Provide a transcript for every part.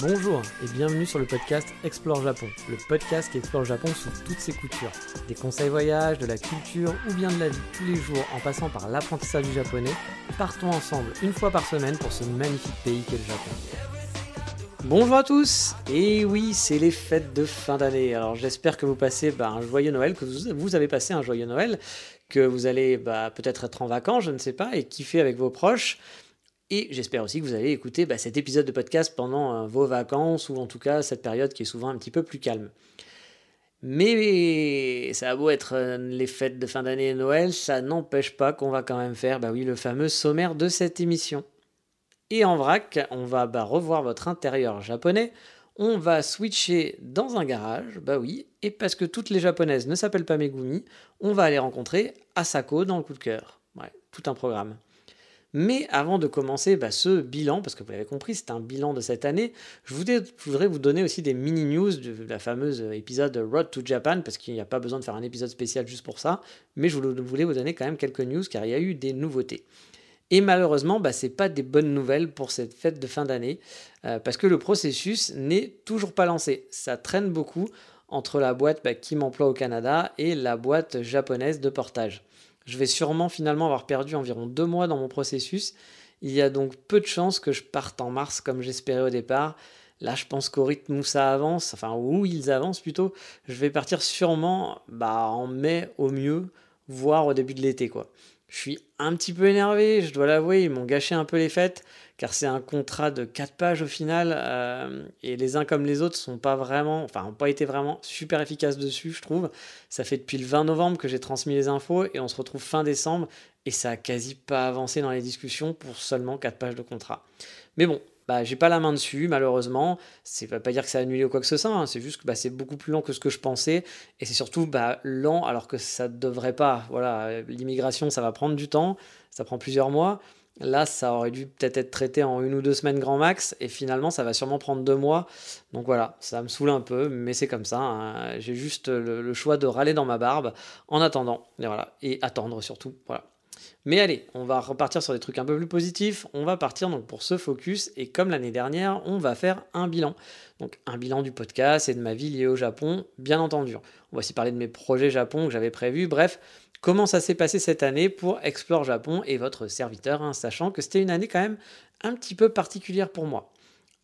Bonjour et bienvenue sur le podcast Explore Japon, le podcast qui explore Japon sous toutes ses coutures. Des conseils voyage, de la culture ou bien de la vie tous les jours en passant par l'apprentissage du japonais, partons ensemble une fois par semaine pour ce magnifique pays qu'est le Japon. Bonjour à tous Et oui, c'est les fêtes de fin d'année. Alors j'espère que vous passez bah, un joyeux Noël, que vous avez passé un joyeux Noël, que vous allez bah, peut-être être en vacances, je ne sais pas, et kiffer avec vos proches. Et j'espère aussi que vous allez écouter bah, cet épisode de podcast pendant euh, vos vacances ou en tout cas cette période qui est souvent un petit peu plus calme. Mais ça a beau être euh, les fêtes de fin d'année et Noël, ça n'empêche pas qu'on va quand même faire bah oui, le fameux sommaire de cette émission. Et en vrac, on va bah, revoir votre intérieur japonais, on va switcher dans un garage, bah oui, et parce que toutes les japonaises ne s'appellent pas Megumi, on va aller rencontrer Asako dans le coup de cœur. Ouais, tout un programme. Mais avant de commencer bah, ce bilan, parce que vous l'avez compris, c'est un bilan de cette année, je voudrais, vous donner aussi des mini-news de la fameuse épisode Road to Japan, parce qu'il n'y a pas besoin de faire un épisode spécial juste pour ça, mais je voulais vous donner quand même quelques news, car il y a eu des nouveautés. Et malheureusement, bah, ce n'est pas des bonnes nouvelles pour cette fête de fin d'année, euh, parce que le processus n'est toujours pas lancé. Ça traîne beaucoup entre la boîte bah, qui m'emploie au Canada et la boîte japonaise de portage. Je vais sûrement finalement avoir perdu environ deux mois dans mon processus. Il y a donc peu de chances que je parte en mars comme j'espérais au départ. Là, je pense qu'au rythme où ça avance, enfin où ils avancent plutôt, je vais partir sûrement bah, en mai au mieux, voire au début de l'été. quoi. Je suis un petit peu énervé, je dois l'avouer, ils m'ont gâché un peu les fêtes car c'est un contrat de 4 pages au final, euh, et les uns comme les autres sont pas vraiment, enfin, n'ont pas été vraiment super efficaces dessus, je trouve. Ça fait depuis le 20 novembre que j'ai transmis les infos, et on se retrouve fin décembre, et ça a quasi pas avancé dans les discussions pour seulement 4 pages de contrat. Mais bon, bah, j'ai pas la main dessus, malheureusement. C'est pas dire que ça a annulé ou quoi que ce soit, hein. c'est juste que bah, c'est beaucoup plus lent que ce que je pensais, et c'est surtout bah, lent alors que ça devrait pas. Voilà, l'immigration, ça va prendre du temps, ça prend plusieurs mois. Là, ça aurait dû peut-être être traité en une ou deux semaines grand max, et finalement, ça va sûrement prendre deux mois. Donc voilà, ça me saoule un peu, mais c'est comme ça. Hein. J'ai juste le, choix de râler dans ma barbe en attendant, et voilà, et attendre surtout. Voilà. Mais allez, on va repartir sur des trucs un peu plus positifs. On va partir donc pour ce focus, et comme l'année dernière, on va faire un bilan. Donc un bilan du podcast et de ma vie liée au Japon, bien entendu. On va aussi parler de mes projets Japon que j'avais prévus. Bref, comment ça s'est passé cette année pour Explore Japon et votre serviteur, hein, sachant que c'était une année quand même un petit peu particulière pour moi.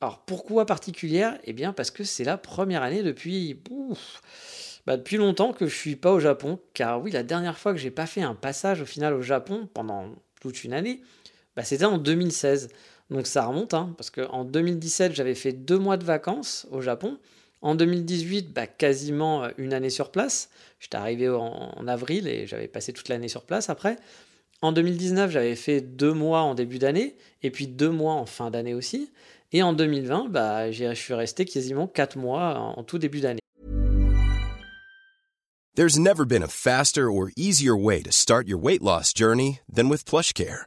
Alors pourquoi particulière? Eh bien parce que c'est la première année depuis, bah, depuis longtemps que je suis pas au Japon, car oui, la dernière fois que j'ai pas fait un passage au final au Japon pendant toute une année, bah, c'était en 2016. Donc ça remonte, hein, parce qu'en 2017 j'avais fait deux mois de vacances au Japon, en 2018, bah, quasiment euh, une année sur place. J'étais arrivé en, avril et j'avais passé toute l'année sur place après. En 2019, j'avais fait deux mois en début d'année et puis deux mois en fin d'année aussi. Et en 2020, bah, je suis resté quasiment quatre mois en, en tout début d'année. There's never been a faster or easier way to start your weight loss journey than with PlushCare.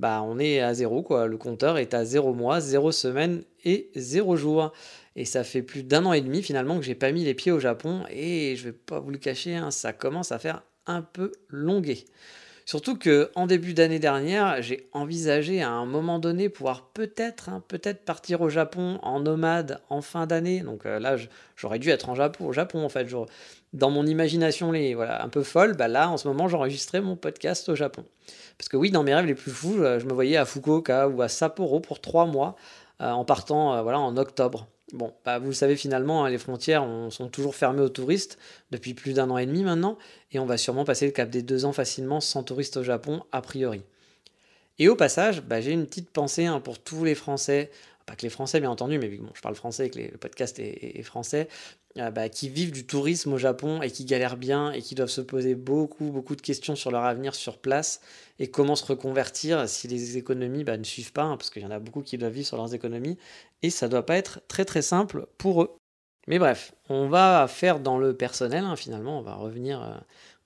bah, on est à zéro, quoi. Le compteur est à zéro mois, zéro semaine et zéro jour. Et ça fait plus d'un an et demi finalement que j'ai pas mis les pieds au Japon et je vais pas vous le cacher, hein, ça commence à faire un peu longuer. Surtout que en début d'année dernière, j'ai envisagé à un moment donné pouvoir peut-être, hein, peut-être partir au Japon en nomade en fin d'année. Donc euh, là, j'aurais dû être en Japon, au Japon en fait. dans mon imagination, les, voilà, un peu folle, bah là, en ce moment, j'enregistrais mon podcast au Japon. Parce que oui, dans mes rêves les plus fous, euh, je me voyais à Fukuoka ou à Sapporo pour trois mois euh, en partant voilà, en octobre. Bon, bah, vous le savez finalement, hein, les frontières sont toujours fermées aux touristes depuis plus d'un an et demi maintenant, et on va sûrement passer le cap des deux ans facilement sans touristes au Japon, a priori. Et au passage, bah, j'ai une petite pensée hein, pour tous les Français, pas que les Français bien entendu, mais bon, je parle français et que le podcast est, français, euh, bah, qui vivent du tourisme au Japon et qui galèrent bien et qui doivent se poser beaucoup, beaucoup de questions sur leur avenir sur place et comment se reconvertir si les économies bah, ne suivent pas, hein, parce qu'il y en a beaucoup qui doivent vivre sur leurs économies, et ça doit pas être très très simple pour eux. Mais bref, on va faire dans le personnel, hein, finalement, on va, revenir, euh,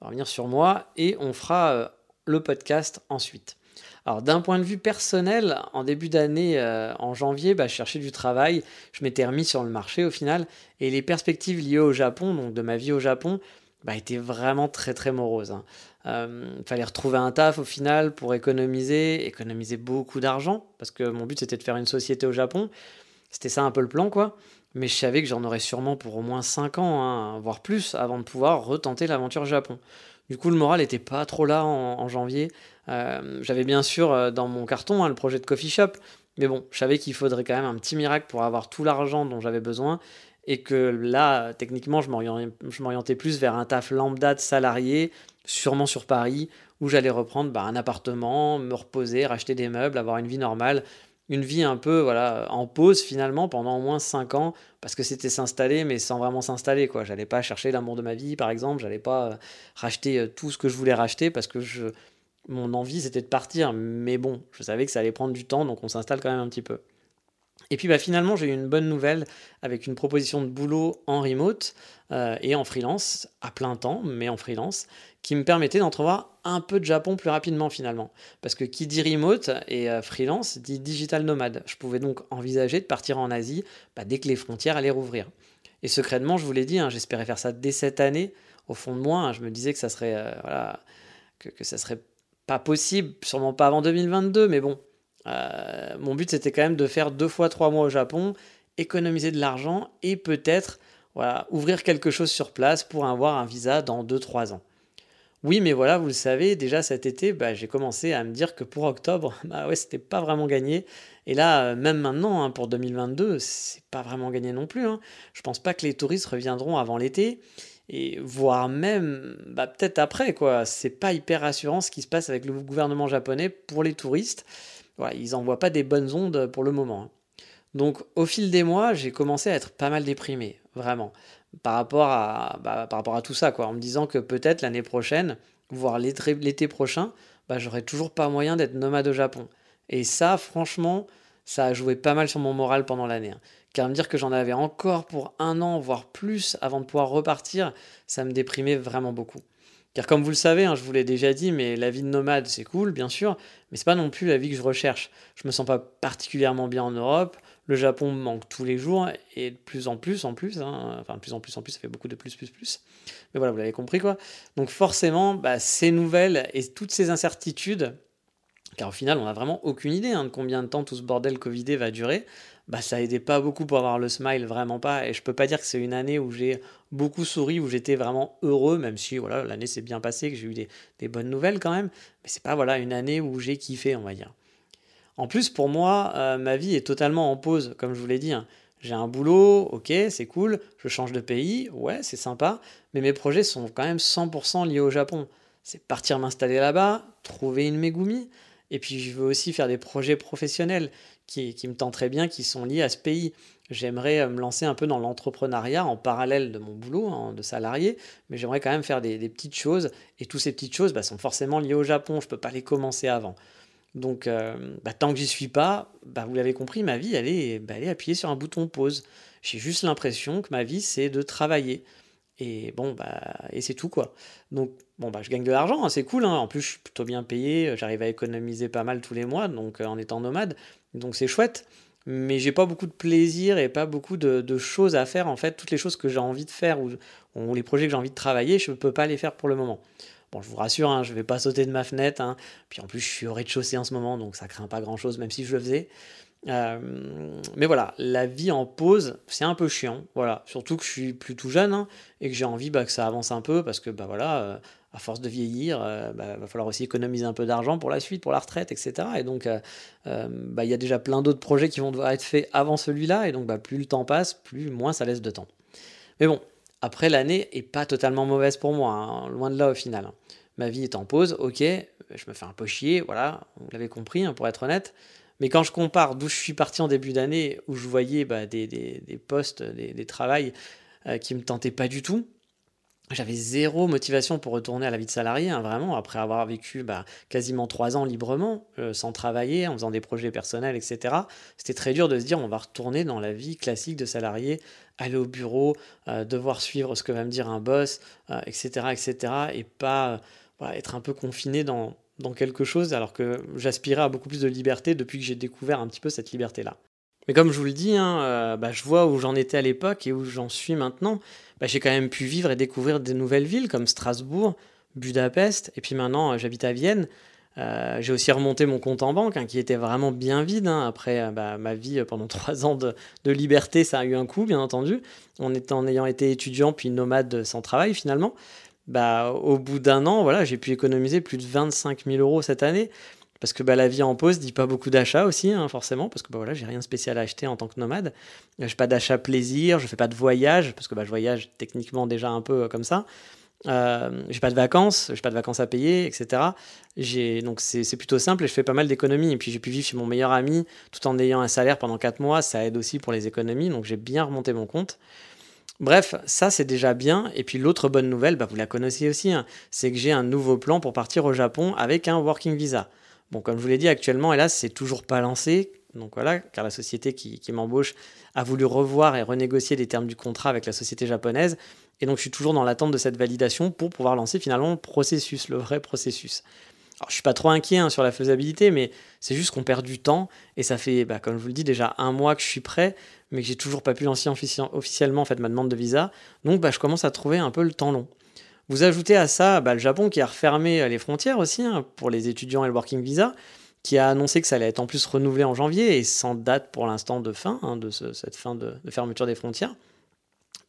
revenir sur moi, et on fera euh, le podcast ensuite. Alors d'un point de vue personnel, en début d'année, euh, en janvier, bah, je cherchais du travail, je m'étais remis sur le marché au final, et les perspectives liées au Japon, donc de ma vie au Japon, bah, étaient vraiment très très moroses. Il hein. euh, fallait retrouver un taf au final pour économiser, économiser beaucoup d'argent, parce que mon but c'était de faire une société au Japon. C'était ça un peu le plan, quoi. Mais je savais que j'en aurais sûrement pour au moins 5 ans, hein, voire plus, avant de pouvoir retenter l'aventure Japon. Du coup, le moral n'était pas trop là en, janvier. Euh, j'avais bien sûr euh, dans mon carton hein, le projet de coffee shop, mais bon, je savais qu'il faudrait quand même un petit miracle pour avoir tout l'argent dont j'avais besoin et que là, techniquement, je m'orientais plus vers un taf lambda de salarié, sûrement sur Paris, où j'allais reprendre bah, un appartement, me reposer, racheter des meubles, avoir une vie normale, une vie un peu voilà en pause finalement pendant au moins 5 ans parce que c'était s'installer mais sans vraiment s'installer quoi. J'allais pas chercher l'amour de ma vie par exemple. J'allais pas euh, racheter euh, tout ce que je voulais racheter parce que je mon envie c'était de partir. Mais bon je savais que ça allait prendre du temps donc on s'installe quand même un petit peu et puis bah, finalement, j'ai eu une bonne nouvelle avec une proposition de boulot en remote euh, et en freelance, à plein temps, mais en freelance, qui me permettait d'entrevoir un peu de Japon plus rapidement finalement. Parce que qui dit remote et euh, freelance dit digital nomade. Je pouvais donc envisager de partir en Asie bah, dès que les frontières allaient rouvrir. Et secrètement, je vous l'ai dit, hein, j'espérais faire ça dès cette année. Au fond de moi, hein, je me disais que ça serait, euh, que ça serait pas possible, sûrement pas avant 2022, mais bon, euh, mon but, c'était quand même de faire deux fois trois mois au Japon, économiser de l'argent et peut-être ouvrir quelque chose sur place pour avoir un visa dans deux trois ans. Oui, mais voilà, vous le savez, déjà cet été, bah, j'ai commencé à me dire que pour octobre, bah ouais, c'était pas vraiment gagné. Et là, euh, même maintenant, hein, pour 2022, c'est pas vraiment gagné non plus. Hein. Je pense pas que les touristes reviendront avant l'été, et voire même, bah, peut-être après, quoi. C'est pas hyper rassurant ce qui se passe avec le gouvernement japonais pour les touristes ils n'envoient pas des bonnes ondes pour le moment. Hein. Donc au fil des mois, j'ai commencé à être pas mal déprimé, vraiment, par rapport à, bah, tout ça, en me disant que peut-être l'année prochaine, voire l'été prochain, bah, j'aurais toujours pas moyen d'être nomade au Japon. Et ça, franchement, ça a joué pas mal sur mon moral pendant l'année. Hein. Car me dire que j'en avais encore pour un an, voire plus, avant de pouvoir repartir, ça me déprimait vraiment beaucoup. Car comme vous le savez, hein, je vous l'ai déjà dit, mais la vie de nomade, c'est cool, bien sûr, mais c'est pas non plus la vie que je recherche. Je me sens pas particulièrement bien en Europe. Le Japon me manque tous les jours et de plus en plus en plus. Hein, enfin, de plus en plus en plus, ça fait beaucoup de plus, plus, plus. Mais voilà, vous l'avez compris quoi. Donc forcément, bah, ces nouvelles et toutes ces incertitudes, car au final, on n'a vraiment aucune idée hein, de combien de temps tout ce bordel Covidé va durer bah, ça aidait pas beaucoup pour avoir le smile, vraiment pas. Et je peux pas dire que c'est une année où j'ai beaucoup souri, où j'étais vraiment heureux, même si voilà, l'année s'est bien passée, que j'ai eu des, bonnes nouvelles quand même. Mais c'est pas voilà, une année où j'ai kiffé, on va dire. En plus, pour moi, euh, ma vie est totalement en pause, comme je vous l'ai dit. Hein. J'ai un boulot, ok, c'est cool, je change de pays, ouais, c'est sympa, mais mes projets sont quand même 100% liés au Japon. C'est partir m'installer là-bas, trouver une Megumi, et puis je veux aussi faire des projets professionnels qui, me tenteraient bien, qui sont liés à ce pays. J'aimerais euh, me lancer un peu dans l'entrepreneuriat en parallèle de mon boulot hein, de salarié, mais j'aimerais quand même faire des, petites choses. Et toutes ces petites choses bah, sont forcément liées au Japon. Je ne peux pas les commencer avant. Donc, euh, bah, tant que j'y suis pas, bah, vous l'avez compris, ma vie, est, elle est appuyée sur un bouton pause. J'ai juste l'impression que ma vie, c'est de travailler. Et bon, bah, et c'est tout quoi. Donc, bon, bah, je gagne de l'argent, hein, c'est cool. Hein. En plus, je suis plutôt bien payé, j'arrive à économiser pas mal tous les mois, donc en étant nomade. Donc c'est chouette, mais j'ai pas beaucoup de plaisir et pas beaucoup de, choses à faire en fait. Toutes les choses que j'ai envie de faire ou, les projets que j'ai envie de travailler, je peux pas les faire pour le moment. Bon, je vous rassure, hein, je vais pas sauter de ma fenêtre. Hein. Puis en plus, je suis au rez-de-chaussée en ce moment, donc ça craint pas grand-chose, même si je le faisais. Euh, mais voilà, la vie en pause, c'est un peu chiant. Voilà, surtout que je suis plutôt jeune hein, et que j'ai envie bah, que ça avance un peu parce que bah voilà, euh, à force de vieillir, il euh, bah, va falloir aussi économiser un peu d'argent pour la suite, pour la retraite, etc. Et donc, euh, bah, il y a déjà plein d'autres projets qui vont devoir être faits avant celui-là. Et donc, bah, plus le temps passe, plus moins ça laisse de temps. Mais bon, après, l'année est pas totalement mauvaise pour moi, hein, loin de là au final. Hein. Ma vie est en pause, ok, je me fais un peu chier, voilà, vous l'avez compris, pour être honnête. Mais quand je compare d'où je suis parti en début d'année, où je voyais bah, des, des, postes, des, des travails euh, qui me tentaient pas du tout, j'avais zéro motivation pour retourner à la vie de salarié, hein, vraiment, après avoir vécu bah, quasiment trois ans librement, euh, sans travailler, en faisant des projets personnels, etc. C'était très dur de se dire on va retourner dans la vie classique de salarié, aller au bureau, euh, devoir suivre ce que va me dire un boss, etc., etc., et pas être un peu confiné dans, dans quelque chose, alors que j'aspirais à beaucoup plus de liberté depuis que j'ai découvert un petit peu cette liberté-là. Mais comme je vous le dis, hein, euh, bah, je vois où j'en étais à l'époque et où j'en suis maintenant. Bah, j'ai quand même pu vivre et découvrir des nouvelles villes comme Strasbourg, Budapest, et puis maintenant euh, j'habite à Vienne. Euh, j'ai aussi remonté mon compte en banque, hein, qui était vraiment bien vide. Hein. Après bah, ma vie pendant trois ans de, liberté, ça a eu un coup, bien entendu. En, en ayant été étudiant puis nomade sans travail finalement bah, au bout d'un an, voilà, j'ai pu économiser plus de 25 000 euros cette année. Parce que bah, la vie en pause dit pas beaucoup d'achats aussi, hein, forcément, parce que bah, voilà, j'ai rien de spécial à acheter en tant que nomade. Je n'ai pas d'achat plaisir, je fais pas de voyage, parce que bah, je voyage techniquement déjà un peu euh, comme ça. Euh, j'ai pas de vacances, j'ai pas de vacances à payer, etc. Donc c'est plutôt simple et je fais pas mal d'économies. Et puis j'ai pu vivre chez mon meilleur ami tout en ayant un salaire pendant 4 mois, ça aide aussi pour les économies, donc j'ai bien remonté mon compte. Bref, ça c'est déjà bien. Et puis l'autre bonne nouvelle, bah, vous la connaissez aussi, hein, c'est que j'ai un nouveau plan pour partir au Japon avec un working visa. Bon, comme je vous l'ai dit, actuellement, hélas, c'est toujours pas lancé. Donc voilà, car la société qui, m'embauche a voulu revoir et renégocier les termes du contrat avec la société japonaise. Et donc je suis toujours dans l'attente de cette validation pour pouvoir lancer finalement le processus, le vrai processus. Alors, je suis pas trop inquiet hein, sur la faisabilité, mais c'est juste qu'on perd du temps et ça fait, bah, comme je vous le dis, déjà un mois que je suis prêt mais que j'ai toujours pas pu lancer officiellement en fait, ma demande de visa. Donc bah, je commence à trouver un peu le temps long. Vous ajoutez à ça bah, le Japon qui a refermé euh, les frontières aussi hein, pour les étudiants et le working visa, qui a annoncé que ça allait être en plus renouvelé en janvier et sans date pour l'instant de fin, hein, de cette fin de, fermeture des frontières.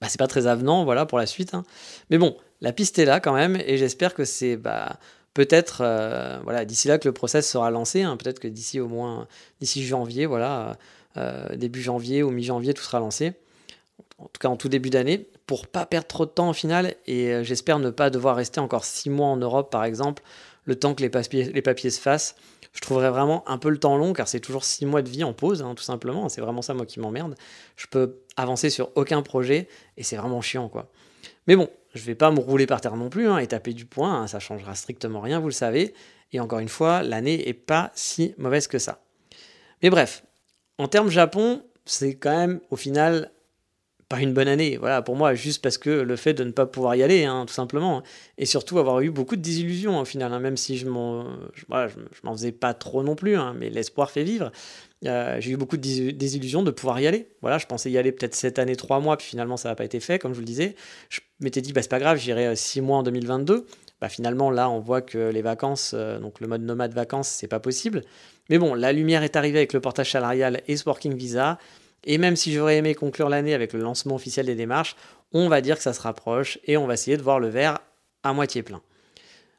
Bah, c'est pas très avenant voilà, pour la suite. Hein. Mais bon, la piste est là quand même et j'espère que c'est bah, peut-être euh, voilà, d'ici là que le process sera lancé. peut-être que d'ici au moins d'ici janvier, voilà, début janvier ou mi-janvier, tout sera lancé. En tout cas, en tout début d'année, pour pas perdre trop de temps au final. Et euh, j'espère ne pas devoir rester encore six mois en Europe, par exemple, le temps que les papiers, les papiers se fassent. Je trouverais vraiment un peu le temps long, car c'est toujours six mois de vie en pause, hein, tout simplement. C'est vraiment ça, moi, qui m'emmerde. Je peux avancer sur aucun projet, et c'est vraiment chiant, quoi. Mais bon, je vais pas me rouler par terre non plus, hein, et taper du poing, hein, ça changera strictement rien, vous le savez. Et encore une fois, l'année est pas si mauvaise que ça. Mais bref, en termes Japon, c'est quand même au final pas une bonne année. Voilà, pour moi, juste parce que le fait de ne pas pouvoir y aller, hein, tout simplement, et surtout avoir eu beaucoup de désillusions au final, hein, même si je m'en, faisais pas trop non plus, hein, mais l'espoir fait vivre. Euh, j'ai eu beaucoup de désillusions de pouvoir y aller. Voilà, je pensais y aller peut-être cette année, trois mois, puis finalement ça n'a pas été fait, comme je vous le disais. Je m'étais dit, bah, c'est pas grave, j'irai euh, six mois en 2022. Bah, finalement, là, on voit que les vacances, euh, donc le mode nomade vacances, c'est pas possible. Mais bon, la lumière est arrivée avec le portage salarial et ce working visa. Et même si j'aurais aimé conclure l'année avec le lancement officiel des démarches, on va dire que ça se rapproche et on va essayer de voir le verre à moitié plein.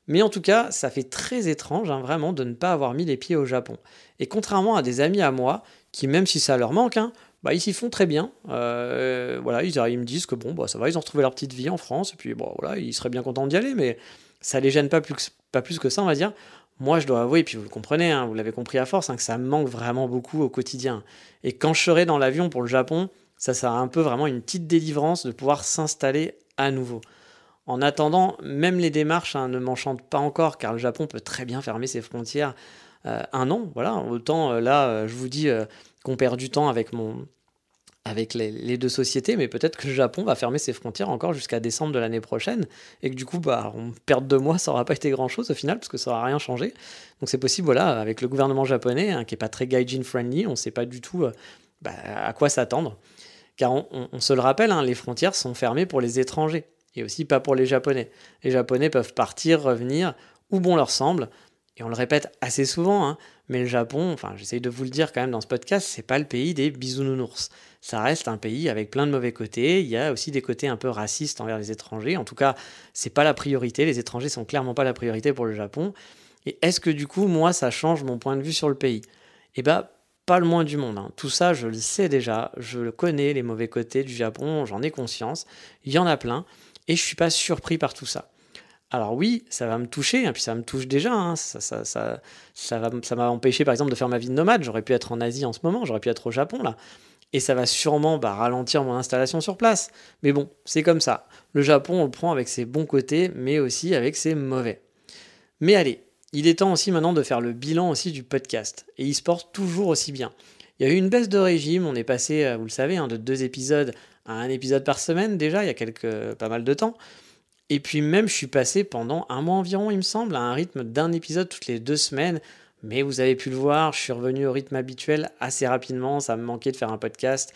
Mais en tout cas, ça fait très étrange, hein, vraiment, de ne pas avoir mis les pieds au Japon. Et contrairement à des amis à moi, qui même si ça leur manque, hein, bah, ils s'y font très bien. Euh, voilà, ils, me disent que bon, bah, ça va, ils ont retrouvé leur petite vie en France, et puis bon, voilà, ils seraient bien contents d'y aller, mais ça les gêne pas plus, que, ça, on va dire. Moi, je dois avouer, et puis vous le comprenez, hein, vous l'avez compris à force, hein, que ça me manque vraiment beaucoup au quotidien. Et quand je serai dans l'avion pour le Japon, ça sera un peu vraiment une petite délivrance de pouvoir s'installer à nouveau. En attendant, même les démarches hein, ne m'enchantent pas encore, car le Japon peut très bien fermer ses frontières euh, un an. Voilà, autant euh, là, euh, je vous dis qu'on perd du temps avec mon, avec les, deux sociétés, mais peut-être que le Japon va fermer ses frontières encore jusqu'à décembre de l'année prochaine, et que du coup, bah, on perd deux mois, ça n'aura pas été grand-chose au final, parce que ça n'aura rien changé. Donc c'est possible, voilà, avec le gouvernement japonais, hein, qui n'est pas très gaijin-friendly, on ne sait pas du tout euh, bah, à quoi s'attendre. Car on, se le rappelle, hein, les frontières sont fermées pour les étrangers, et aussi pas pour les Japonais. Les Japonais peuvent partir, revenir, où bon leur semble, et on le répète assez souvent, hein, mais le Japon, enfin j'essaye de vous le dire quand même dans ce podcast, c'est pas le pays des bisounours. Ça reste un pays avec plein de mauvais côtés. Il y a aussi des côtés un peu racistes envers les étrangers. En tout cas, c'est pas la priorité. Les étrangers sont clairement pas la priorité pour le Japon. Et est-ce que du coup, moi, ça change mon point de vue sur le pays? Eh bien, pas le moins du monde. Hein. Tout ça, je le sais déjà. Je le connais, les mauvais côtés du Japon. J'en ai conscience. Il y en a plein. Et je suis pas surpris par tout ça. Alors oui, ça va me toucher, et hein, puis ça me touche déjà. Hein. ça, ça, ça, ça, va, ça m'a empêché par exemple de faire ma vie de nomade. J'aurais pu être en Asie en ce moment, j'aurais pu être au Japon là. Et ça va sûrement bah, ralentir mon installation sur place. Mais bon, c'est comme ça. Le Japon, on le prend avec ses bons côtés, mais aussi avec ses mauvais. Mais allez, il est temps aussi maintenant de faire le bilan aussi du podcast. Et il se porte toujours aussi bien. Il y a eu une baisse de régime, on est passé, euh, vous le savez, hein, de deux épisodes à un épisode par semaine déjà, il y a quelques, pas mal de temps. Et puis même, je suis passé pendant un mois environ, il me semble, à un rythme d'un épisode toutes les deux semaines. Mais vous avez pu le voir, je suis revenu au rythme habituel assez rapidement. Ça me manquait de faire un podcast.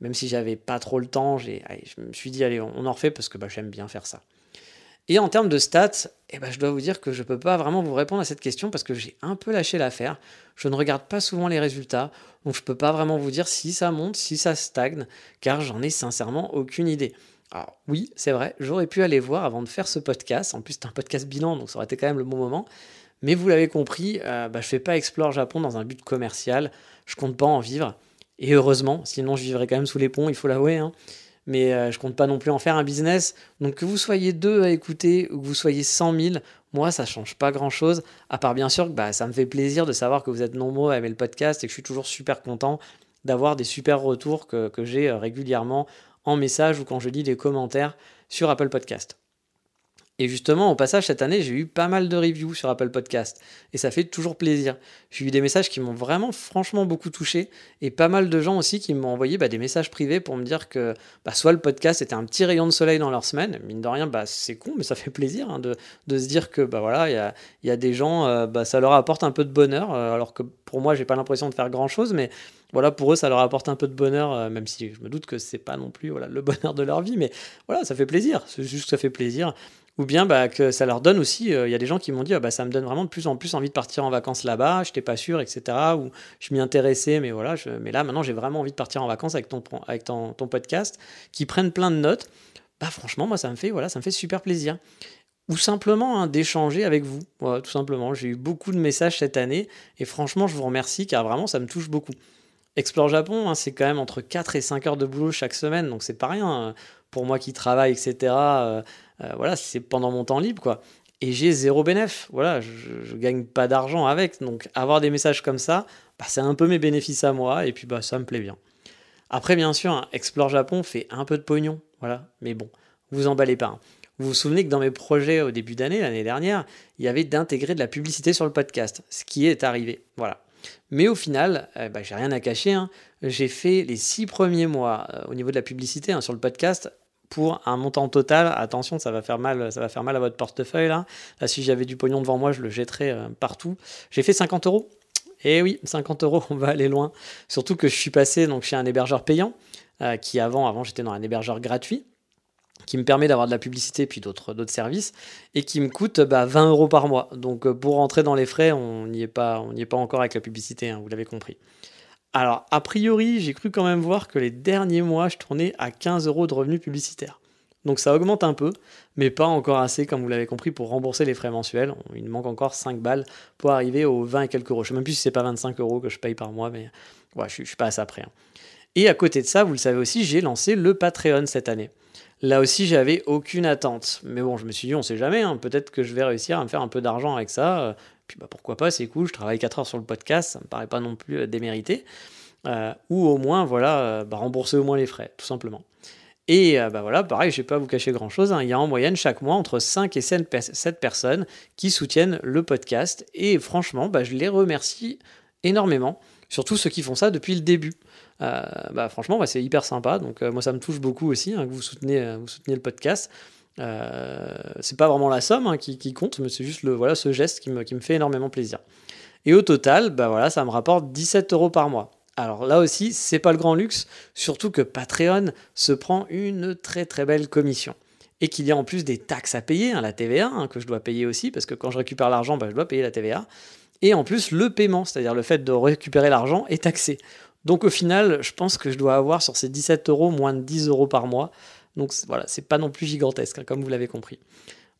Même si j'avais pas trop le temps, je me suis dit, allez, on en refait parce que bah, j'aime bien faire ça. Et en termes de stats, eh ben, je dois vous dire que je ne peux pas vraiment vous répondre à cette question parce que j'ai un peu lâché l'affaire. Je ne regarde pas souvent les résultats, donc je ne peux pas vraiment vous dire si ça monte, si ça stagne, car j'en ai sincèrement aucune idée. Alors oui, c'est vrai, j'aurais pu aller voir avant de faire ce podcast. En plus, c'est un podcast bilan, donc ça aurait été quand même le bon moment. Mais vous l'avez compris, euh, bah, je ne fais pas Explore Japon dans un but commercial. Je compte pas en vivre. Et heureusement, sinon je vivrais quand même sous les ponts, il faut l'avouer. Hein mais euh, je compte pas non plus en faire un business. Donc que vous soyez deux à écouter ou que vous soyez 100 000, moi ça change pas grand chose, à part bien sûr que bah, ça me fait plaisir de savoir que vous êtes nombreux à aimer le podcast et que je suis toujours super content d'avoir des super retours que, j'ai euh, régulièrement en message ou quand je lis des commentaires sur Apple Podcast. Et justement, au passage, cette année, j'ai eu pas mal de reviews sur Apple Podcast. Et ça fait toujours plaisir. J'ai eu des messages qui m'ont vraiment, franchement, beaucoup touché. Et pas mal de gens aussi qui m'ont envoyé bah, des messages privés pour me dire que bah, soit le podcast était un petit rayon de soleil dans leur semaine. Mine de rien, bah, c'est con, mais ça fait plaisir hein, de, se dire que voilà, il y a, des gens, euh, ça leur apporte un peu de bonheur. Euh, alors que pour moi, j'ai pas l'impression de faire grand chose. Mais voilà, pour eux, ça leur apporte un peu de bonheur, euh, même si je me doute que c'est pas non plus le bonheur de leur vie. Mais voilà, ça fait plaisir. C'est juste que ça fait plaisir ou bien bah, que ça leur donne aussi, euh, il y a des gens qui m'ont dit, ah, bah, ça me donne vraiment de plus en plus envie de partir en vacances là-bas, je n'étais pas sûr, etc. Ou je m'y intéressais, mais voilà, mais là maintenant j'ai vraiment envie de partir en vacances avec ton, podcast, qui prennent plein de notes. Bah franchement, moi ça me fait, voilà, ça me fait super plaisir. Ou simplement hein, d'échanger avec vous, tout simplement. J'ai eu beaucoup de messages cette année, et franchement je vous remercie, car vraiment ça me touche beaucoup. Explore Japon, hein, c'est quand même entre 4 et 5 heures de boulot chaque semaine, donc c'est pas rien. Hein. Pour moi qui travaille, etc. voilà, c'est pendant mon temps libre, quoi. Et j'ai zéro bénéfice. Voilà, je, gagne pas d'argent avec. Donc avoir des messages comme ça, bah, c'est un peu mes bénéfices à moi, et puis bah, ça me plaît bien. Après, bien sûr, hein, Explore Japon fait un peu de pognon, voilà. Mais bon, vous emballez pas. Hein. Vous vous souvenez que dans mes projets au début d'année, l'année dernière, il y avait d'intégrer de la publicité sur le podcast, ce qui est arrivé. Voilà. Mais au final, eh ben, j'ai rien à cacher. Hein. J'ai fait les six premiers mois euh, au niveau de la publicité sur le podcast pour un montant total. Attention, ça va faire mal, ça va faire mal à votre portefeuille là. si j'avais du pognon devant moi, je le jetterais euh, partout. J'ai fait 50 euros. Et eh oui, 50 euros, on va aller loin. Surtout que je suis passé donc chez un hébergeur payant, euh, qui avant, avant j'étais dans un hébergeur gratuit, qui me permet d'avoir de la publicité puis d'autres services, et qui me coûte bah, 20 euros par mois. Donc euh, pour rentrer dans les frais, on n'y est pas, on n'y est pas encore avec la publicité, hein, vous l'avez compris. Alors, a priori, j'ai cru quand même voir que les derniers mois, je tournais à 15 euros de revenus publicitaires. Donc ça augmente un peu, mais pas encore assez, comme vous l'avez compris, pour rembourser les frais mensuels. Il me manque encore 5 balles pour arriver aux 20 et quelques euros. Je sais même plus si c'est pas 25 euros que je paye par mois, mais ouais, je ne suis pas à ça près. Hein. Et à côté de ça, vous le savez aussi, j'ai lancé le Patreon cette année. Là aussi, j'avais aucune attente. Mais bon, je me suis dit, on sait jamais, hein, peut-être que je vais réussir à me faire un peu d'argent avec ça. Puis bah, pourquoi pas, c'est cool, je travaille 4 heures sur le podcast, ça me paraît pas non plus euh, démérité. Euh, ou au moins, voilà, euh, bah, rembourser au moins les frais, tout simplement. Et bah voilà, pareil, je ne vais pas vous cacher grand-chose, hein. il y a en moyenne chaque mois entre 5 et 7, personnes qui soutiennent le podcast. Et franchement, bah, je les remercie énormément, surtout ceux qui font ça depuis le début. bah, franchement, c'est hyper sympa, donc moi ça me touche beaucoup aussi hein, que vous soutenez, vous soutenez le podcast. Euh, c'est pas vraiment la somme hein, qui, compte, mais c'est juste le, voilà, ce geste qui me, qui me, fait énormément plaisir. Et au total, bah voilà, ça me rapporte 17 euros par mois. Alors là aussi, c'est pas le grand luxe, surtout que Patreon se prend une très très belle commission. Et qu'il y a en plus des taxes à payer, hein, la TVA, hein, que je dois payer aussi, parce que quand je récupère l'argent, bah, je dois payer la TVA. Et en plus, le paiement, c'est-à-dire le fait de récupérer l'argent, est taxé. Donc au final, je pense que je dois avoir sur ces 17 euros moins de 10 euros par mois. Donc voilà, c'est pas non plus gigantesque, hein, comme vous l'avez compris.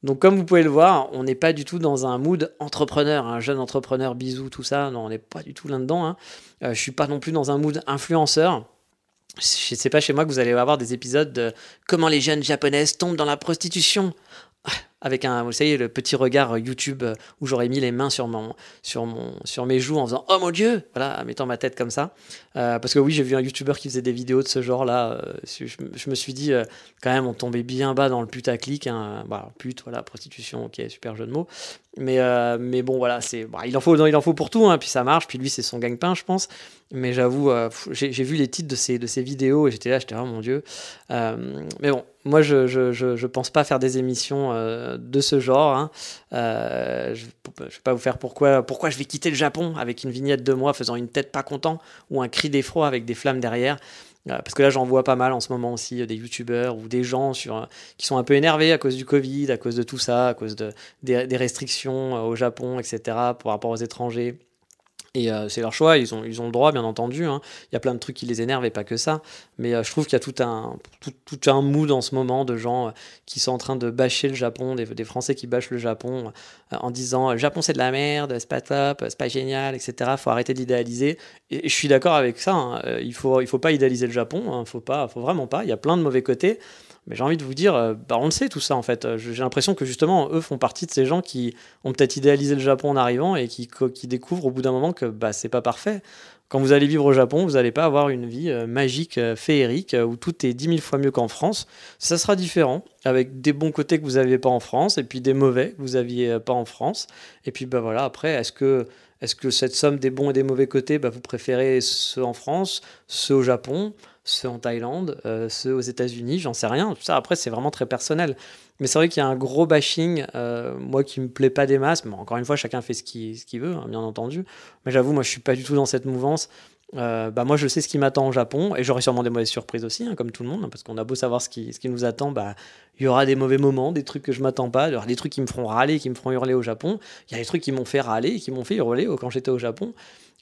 Donc comme vous pouvez le voir, on n'est pas du tout dans un mood entrepreneur, un jeune entrepreneur, bisous, tout ça. Non, on n'est pas du tout là-dedans. Hein. Euh, je suis pas non plus dans un mood influenceur. Je sais pas chez moi que vous allez avoir des épisodes de comment les jeunes japonaises tombent dans la prostitution. Avec un, vous savez, le petit regard YouTube euh, où j'aurais mis les mains sur, mon, sur, mon, sur mes joues en faisant Oh mon Dieu Voilà, en mettant ma tête comme ça. Euh, parce que oui, j'ai vu un YouTuber qui faisait des vidéos de ce genre-là. Euh, je, me suis dit, quand même, on tombait bien bas dans le putaclic. Hein, voilà, pute, voilà, prostitution, ok, super jeu de mots. Mais, mais bon, voilà, c'est, il, en faut, il en faut pour tout, hein, puis ça marche. Puis lui, c'est son gagne-pain, je pense. Mais j'avoue, j'ai, vu les titres de ces, de ces vidéos et j'étais là, j'étais, oh mon Dieu. mais bon, moi, je, je, je, pense pas faire des émissions de ce genre. Hein. Euh, je, ne vais pas vous faire pourquoi, pourquoi je vais quitter le Japon avec une vignette de moi faisant une tête pas content ou un cri d'effroi avec des flammes derrière. Euh, parce que là, j'en vois pas mal en ce moment aussi, des youtubeurs ou des gens sur, qui sont un peu énervés à cause du Covid, à cause de tout ça, à cause de, des, des restrictions au Japon, etc., par rapport aux étrangers. Et euh, c'est leur choix, ils ont, ils ont le droit, bien entendu. Hein. Il y a plein de trucs qui les énervent et pas que ça. Mais euh, je trouve qu'il y a tout un, tout, tout, un mood en ce moment de gens euh, qui sont en train de bâcher le Japon, des, Français qui bâchent le Japon en disant le Japon c'est de la merde, c'est pas top, c'est pas génial, etc. Faut arrêter d'idéaliser. Et, je suis d'accord avec ça. Hein. Il, faut, il faut pas idéaliser le Japon, hein. faut, faut vraiment pas. Il y a plein de mauvais côtés. Mais j'ai envie de vous dire, euh, bah on le sait tout ça en fait. Euh, j'ai l'impression que justement, eux font partie de ces gens qui ont peut-être idéalisé le Japon en arrivant et qui, découvrent au bout d'un moment que bah, c'est pas parfait. Quand vous allez vivre au Japon, vous n'allez pas avoir une vie euh, magique, féerique, où tout est dix mille fois mieux qu'en France. Ça sera différent, avec des bons côtés que vous n'aviez pas en France, et puis des mauvais que vous n'aviez pas en France. Et puis bah voilà, après, est-ce que, est que cette somme des bons et des mauvais côtés, bah, vous préférez ceux en France, ceux au Japon ceux en Thaïlande, euh, ceux aux États-Unis, j'en sais rien. Tout ça, après, c'est vraiment très personnel. Mais c'est vrai qu'il y a un gros bashing, euh, moi qui me plaît pas des masses. Mais encore une fois, chacun fait ce qu'il ce veut, hein, bien entendu. Mais j'avoue, moi, je suis pas du tout dans cette mouvance. Euh, bah moi, je sais ce qui m'attend au Japon et j'aurai sûrement des mauvaises surprises aussi, hein, comme tout le monde, hein, parce qu'on a beau savoir ce qui, ce qui nous attend, bah il y aura des mauvais moments, des trucs que je m'attends pas, aura des trucs qui me feront râler, qui me feront hurler au Japon. Il y a des trucs qui m'ont fait râler, qui m'ont fait hurler quand j'étais au Japon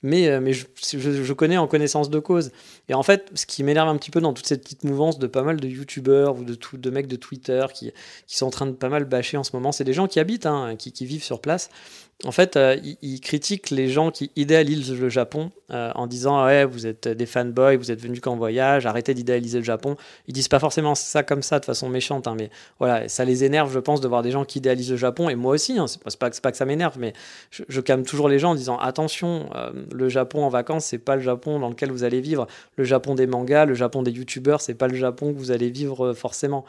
mais, euh, mais je, je, connais en connaissance de cause. Et en fait, ce qui m'énerve un petit peu dans toute cette petite mouvance de pas mal de youtubeurs ou de, tout, de mecs de Twitter qui, qui sont en train de pas mal bâcher en ce moment, c'est des gens qui habitent, hein, qui, qui, vivent sur place en fait, euh, il, critique les gens qui idéalisent le Japon euh, en disant ouais, vous êtes des fanboys, vous êtes venus qu'en voyage, arrêtez d'idéaliser le Japon. Ils disent pas forcément ça comme ça de façon méchante, hein, mais voilà, ça les énerve, je pense, de voir des gens qui idéalisent le Japon et moi aussi. Hein, c'est pas, pas, que ça m'énerve, mais je, calme toujours les gens en disant attention, euh, le Japon en vacances, c'est pas le Japon dans lequel vous allez vivre. Le Japon des mangas, le Japon des youtubeurs, c'est pas le Japon que vous allez vivre forcément.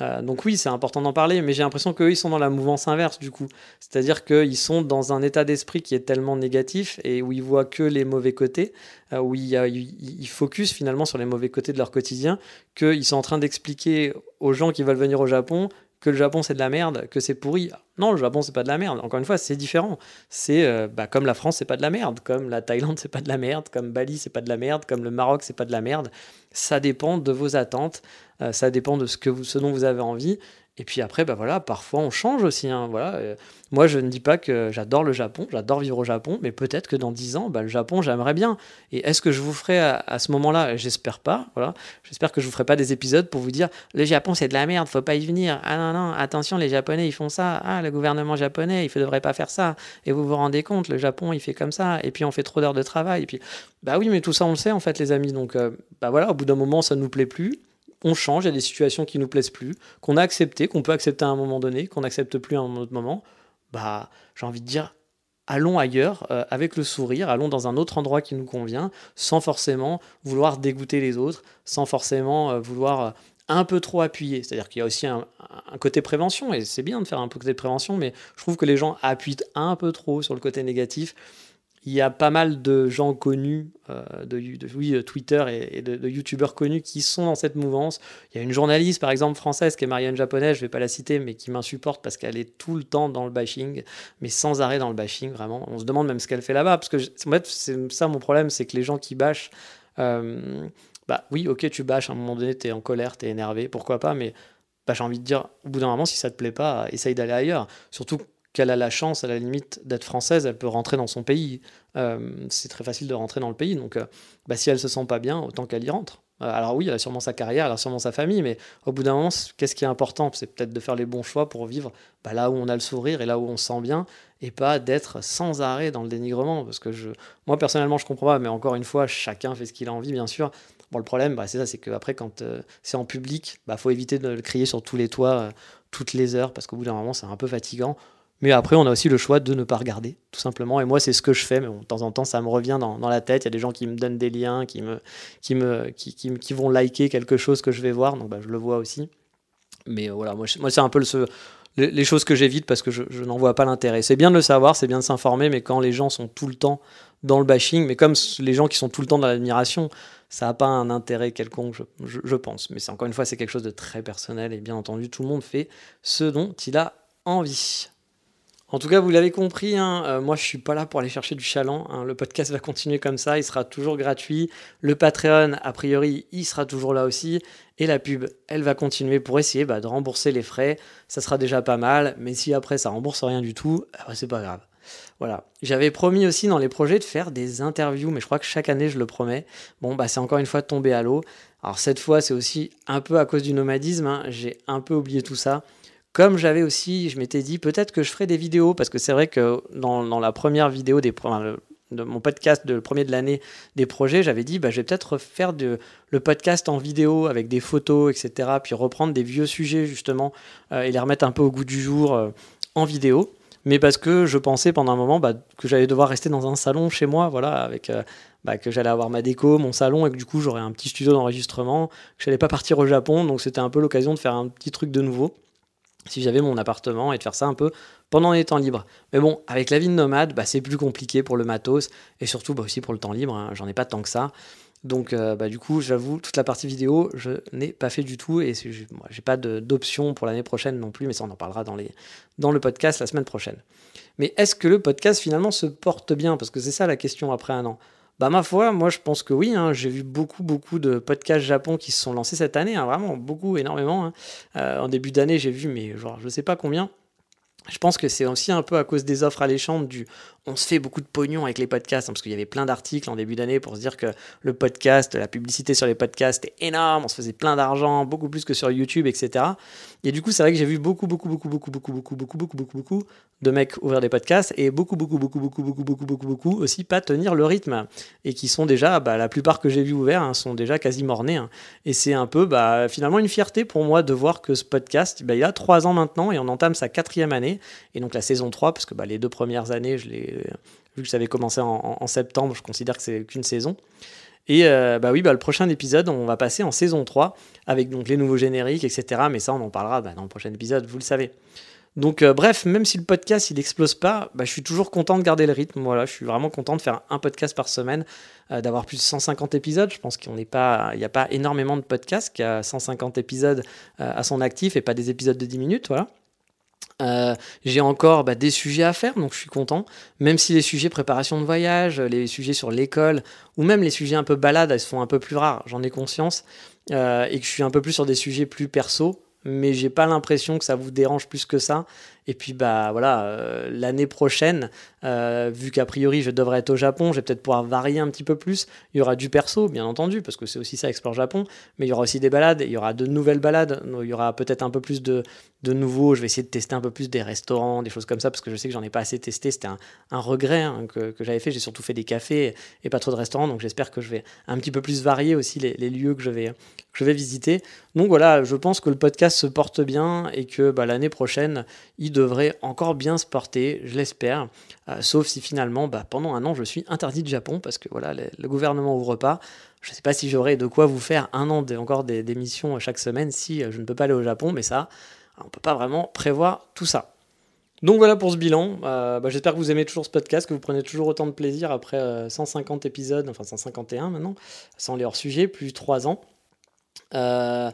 Euh, donc oui, c'est important d'en parler, mais j'ai l'impression qu'eux, ils sont dans la mouvance inverse du coup. C'est-à-dire qu'ils sont dans un état d'esprit qui est tellement négatif et où ils voient que les mauvais côtés, euh, où ils, ils, focus finalement sur les mauvais côtés de leur quotidien, qu'ils sont en train d'expliquer aux gens qui veulent venir au Japon que le Japon c'est de la merde, que c'est pourri. Non, le Japon c'est pas de la merde. Encore une fois, c'est différent. C'est euh, bah, comme la France c'est pas de la merde, comme la Thaïlande c'est pas de la merde, comme Bali c'est pas de la merde, comme le Maroc c'est pas de la merde. Ça dépend de vos attentes, euh, ça dépend de ce, que ce dont vous avez envie. Et puis après, bah voilà, parfois on change aussi. Hein, voilà. Euh, moi, je ne dis pas que j'adore le Japon, j'adore vivre au Japon, mais peut-être que dans 10 ans, bah, le Japon, j'aimerais bien. Et est-ce que je vous ferai à, ce moment-là? J'espère pas. Voilà. J'espère que je vous ferai pas des épisodes pour vous dire le Japon, c'est de la merde, faut pas y venir. Ah non, non, attention, les Japonais, ils font ça. Ah, le gouvernement japonais, il ne devrait pas faire ça. Et vous vous rendez compte, le Japon, il fait comme ça. Et puis on fait trop d'heures de travail. Et puis, bah oui, mais tout ça, on le sait en fait, les amis. Donc, euh, bah voilà, au bout d'un moment, ça ne nous plaît plus on change, il y a des situations qui nous plaisent plus, qu'on a accepté, qu'on peut accepter à un moment donné, qu'on n'accepte plus à un autre moment, bah j'ai envie de dire allons ailleurs euh, avec le sourire, allons dans un autre endroit qui nous convient, sans forcément vouloir dégoûter les autres, sans forcément euh, vouloir euh, un peu trop appuyer. C'est-à-dire qu'il y a aussi un, côté prévention, et c'est bien de faire un côté prévention, mais je trouve que les gens appuient un peu trop sur le côté négatif il y a pas mal de gens connus, euh, de, oui, Twitter et, de, YouTubeurs connus qui sont dans cette mouvance. Il y a une journaliste, par exemple, française, qui est Marianne Japonais, je ne vais pas la citer, mais qui m'insupporte parce qu'elle est tout le temps dans le bashing, mais sans arrêt dans le bashing, vraiment. On se demande même ce qu'elle fait là-bas, parce que en fait, c'est ça mon problème, c'est que les gens qui bâchent, euh, bah oui, ok, tu bâches, à un moment donné, tu es en colère, tu es énervé, pourquoi pas, mais bah, j'ai envie de dire, au bout d'un moment, si ça te plaît pas, essaye d'aller ailleurs. Surtout qu'elle a la chance, à la limite, d'être française, elle peut rentrer dans son pays. Euh, c'est très facile de rentrer dans le pays, donc euh, bah, si elle se sent pas bien, autant qu'elle y rentre. Euh, alors oui, elle a sûrement sa carrière, elle a sûrement sa famille, mais au bout d'un moment, qu'est-ce qui est important? C'est peut-être de faire les bons choix pour vivre bah, là où on a le sourire et là où on se sent bien, et pas d'être sans arrêt dans le dénigrement. Parce que moi personnellement, je comprends pas, mais encore une fois, chacun fait ce qu'il a envie, bien sûr. Bon, le problème, bah, c'est ça, c'est qu'après, quand c'est en public, bah, faut éviter de le crier sur tous les toits toutes les heures, parce qu'au bout d'un moment, c'est un peu fatigant. Mais après, on a aussi le choix de ne pas regarder, tout simplement. Et moi, c'est ce que je fais. Mais de temps en temps, ça me revient dans, la tête. Il y a des gens qui me donnent des liens, qui, me, vont liker quelque chose que je vais voir. Donc, bah, je le vois aussi. Mais euh, voilà, moi, c'est un peu le, les choses que j'évite parce que je, n'en vois pas l'intérêt. C'est bien de le savoir, c'est bien de s'informer, mais quand les gens sont tout le temps dans le bashing, mais comme les gens qui sont tout le temps dans l'admiration, ça n'a pas un intérêt quelconque, je, je pense. Mais encore une fois, c'est quelque chose de très personnel et bien entendu, tout le monde fait ce dont il a envie. En tout cas, vous l'avez compris, hein, euh, moi je suis pas là pour aller chercher du chaland. Hein. le podcast va continuer comme ça, il sera toujours gratuit. Le Patreon, a priori, il sera toujours là aussi. Et la pub, elle va continuer pour essayer bah, de rembourser les frais. Ça sera déjà pas mal, mais si après ça rembourse rien du tout, ah bah, c'est pas grave. Voilà. J'avais promis aussi dans les projets de faire des interviews, mais je crois que chaque année je le promets. Bon, bah c'est encore une fois tombé à l'eau. Alors cette fois, c'est aussi un peu à cause du nomadisme. Hein. J'ai un peu oublié tout ça. Comme j'avais aussi, je m'étais dit peut-être que je ferais des vidéos, parce que c'est vrai que dans, la première vidéo de mon podcast, de, le premier de l'année des projets, j'avais dit bah, je vais peut-être faire de, le podcast en vidéo avec des photos, etc. Puis reprendre des vieux sujets justement euh, et les remettre un peu au goût du jour euh, en vidéo. Mais parce que je pensais pendant un moment bah, que j'allais devoir rester dans un salon chez moi, voilà, avec euh, bah, que j'allais avoir ma déco, mon salon, et que du coup j'aurais un petit studio d'enregistrement, que je n'allais pas partir au Japon, donc c'était un peu l'occasion de faire un petit truc de nouveau si j'avais mon appartement et de faire ça un peu pendant les temps libres. Mais bon, avec la vie de nomade, bah, c'est plus compliqué pour le matos et surtout bah, aussi pour le temps libre. Hein. J'en ai pas tant que ça. Donc, euh, bah, du coup, j'avoue, toute la partie vidéo, je n'ai pas fait du tout et je n'ai pas d'option pour l'année prochaine non plus, mais ça, on en parlera dans le podcast la semaine prochaine. Mais est-ce que le podcast finalement se porte bien? Parce que c'est ça la question après un an. Bah ma foi, moi je pense que oui. Hein. J'ai vu beaucoup beaucoup de podcasts Japon qui se sont lancés cette année, hein. vraiment beaucoup, énormément. Hein. Euh, en début d'année, j'ai vu, mais genre je sais pas combien. Je pense que c'est aussi un peu à cause des offres alléchantes du on se fait beaucoup de pognon avec les podcasts, parce qu'il y avait plein d'articles en début d'année pour se dire que le podcast, la publicité sur les podcasts est énorme, on se faisait plein d'argent, beaucoup plus que sur YouTube, etc. Et du coup, c'est vrai que j'ai vu beaucoup, beaucoup, beaucoup, beaucoup, beaucoup, beaucoup, beaucoup, beaucoup, beaucoup, beaucoup de mecs ouvrir des podcasts et beaucoup, beaucoup, beaucoup, beaucoup, beaucoup, beaucoup, beaucoup, beaucoup aussi pas tenir le rythme et qui sont déjà, bah, la plupart que j'ai vu ouverts sont déjà quasi mornés. Et c'est un peu, bah, finalement, une fierté pour moi de voir que ce podcast, bah, il a trois ans maintenant et on entame sa quatrième année. Et donc la saison 3, parce que bah, les deux premières années, je l'ai vu que ça avait commencé en, septembre, je considère que c'est qu'une saison. Et euh, bah oui, bah, le prochain épisode, on va passer en saison 3 avec donc les nouveaux génériques, etc. Mais ça, on en parlera bah, dans le prochain épisode, vous le savez. Donc euh, bref, même si le podcast il n'explose pas, bah, je suis toujours content de garder le rythme. Voilà, je suis vraiment content de faire un podcast par semaine, euh, d'avoir plus de 150 épisodes. Je pense qu'il n'y a pas énormément de podcasts qui a 150 épisodes à son actif et pas des épisodes de 10 minutes. Voilà. Euh, j'ai encore bah, des sujets à faire, donc je suis content. Même si les sujets préparation de voyage, les sujets sur l'école, ou même les sujets un peu balades, elles se font un peu plus rares, j'en ai conscience, euh, et que je suis un peu plus sur des sujets plus perso, mais j'ai pas l'impression que ça vous dérange plus que ça. Et puis bah voilà, euh, l'année prochaine, euh, vu qu'a priori je devrais être au Japon, je vais peut-être pouvoir varier un petit peu plus. Il y aura du perso, bien entendu, parce que c'est aussi ça Explore Japon, mais il y aura aussi des balades, il y aura de nouvelles balades, il y aura peut-être un peu plus de, de nouveaux, je vais essayer de tester un peu plus des restaurants, des choses comme ça, parce que je sais que j'en ai pas assez testé, c'était un, un, regret hein, que, que j'avais fait, j'ai surtout fait des cafés et pas trop de restaurants, donc j'espère que je vais un petit peu plus varier aussi les, lieux que je, vais, je vais visiter. Donc voilà, je pense que le podcast se porte bien et que bah, l'année prochaine, il devrait encore bien se porter, je l'espère. Euh, sauf si finalement, bah, pendant un an, je suis interdit de Japon parce que voilà, le, gouvernement ouvre pas. Je ne sais pas si j'aurai de quoi vous faire un an encore d'émissions chaque semaine si euh, je ne peux pas aller au Japon, mais ça, on ne peut pas vraiment prévoir tout ça. Donc voilà pour ce bilan. Euh, bah, j'espère que vous aimez toujours ce podcast, que vous prenez toujours autant de plaisir après 150 épisodes, enfin 151 maintenant, sans les hors-sujets, plus 3 ans. Euh,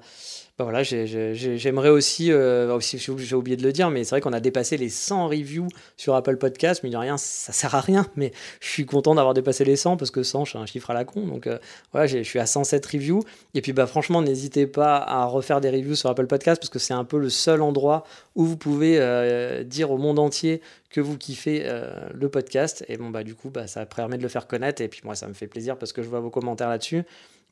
bah voilà, j'aimerais aussi, euh, aussi j'ai oublié de le dire, mais c'est vrai qu'on a dépassé les 100 reviews sur Apple Podcast, mais a rien, ça sert à rien, mais je suis content d'avoir dépassé les 100 parce que 100, c'est un chiffre à la con, donc euh, voilà, je suis à 107 reviews, et puis bah franchement, n'hésitez pas à refaire des reviews sur Apple Podcast parce que c'est un peu le seul endroit où vous pouvez euh, dire au monde entier que vous kiffez le podcast, et bon bah du coup, bah, ça permet de le faire connaître, et puis moi ça me fait plaisir parce que je vois vos commentaires là-dessus.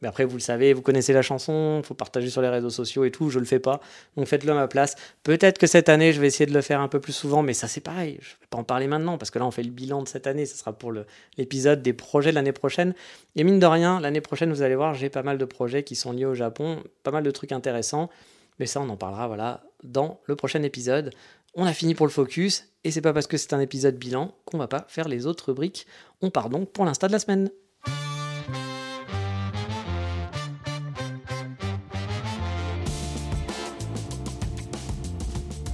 Mais après, vous le savez, vous connaissez la chanson, il faut partager sur les réseaux sociaux et tout, je le fais pas. Donc faites-le à ma place. Peut-être que cette année, je vais essayer de le faire un peu plus souvent, mais ça c'est pareil, je vais pas en parler maintenant, parce que là on fait le bilan de cette année, ce sera pour l'épisode des projets de l'année prochaine. Et mine de rien, l'année prochaine, vous allez voir, j'ai pas mal de projets qui sont liés au Japon, pas mal de trucs intéressants. Mais ça, on en parlera voilà, dans le prochain épisode. On a fini pour le focus, et c'est pas parce que c'est un épisode bilan qu'on va pas faire les autres rubriques. On part donc pour l'insta de la semaine.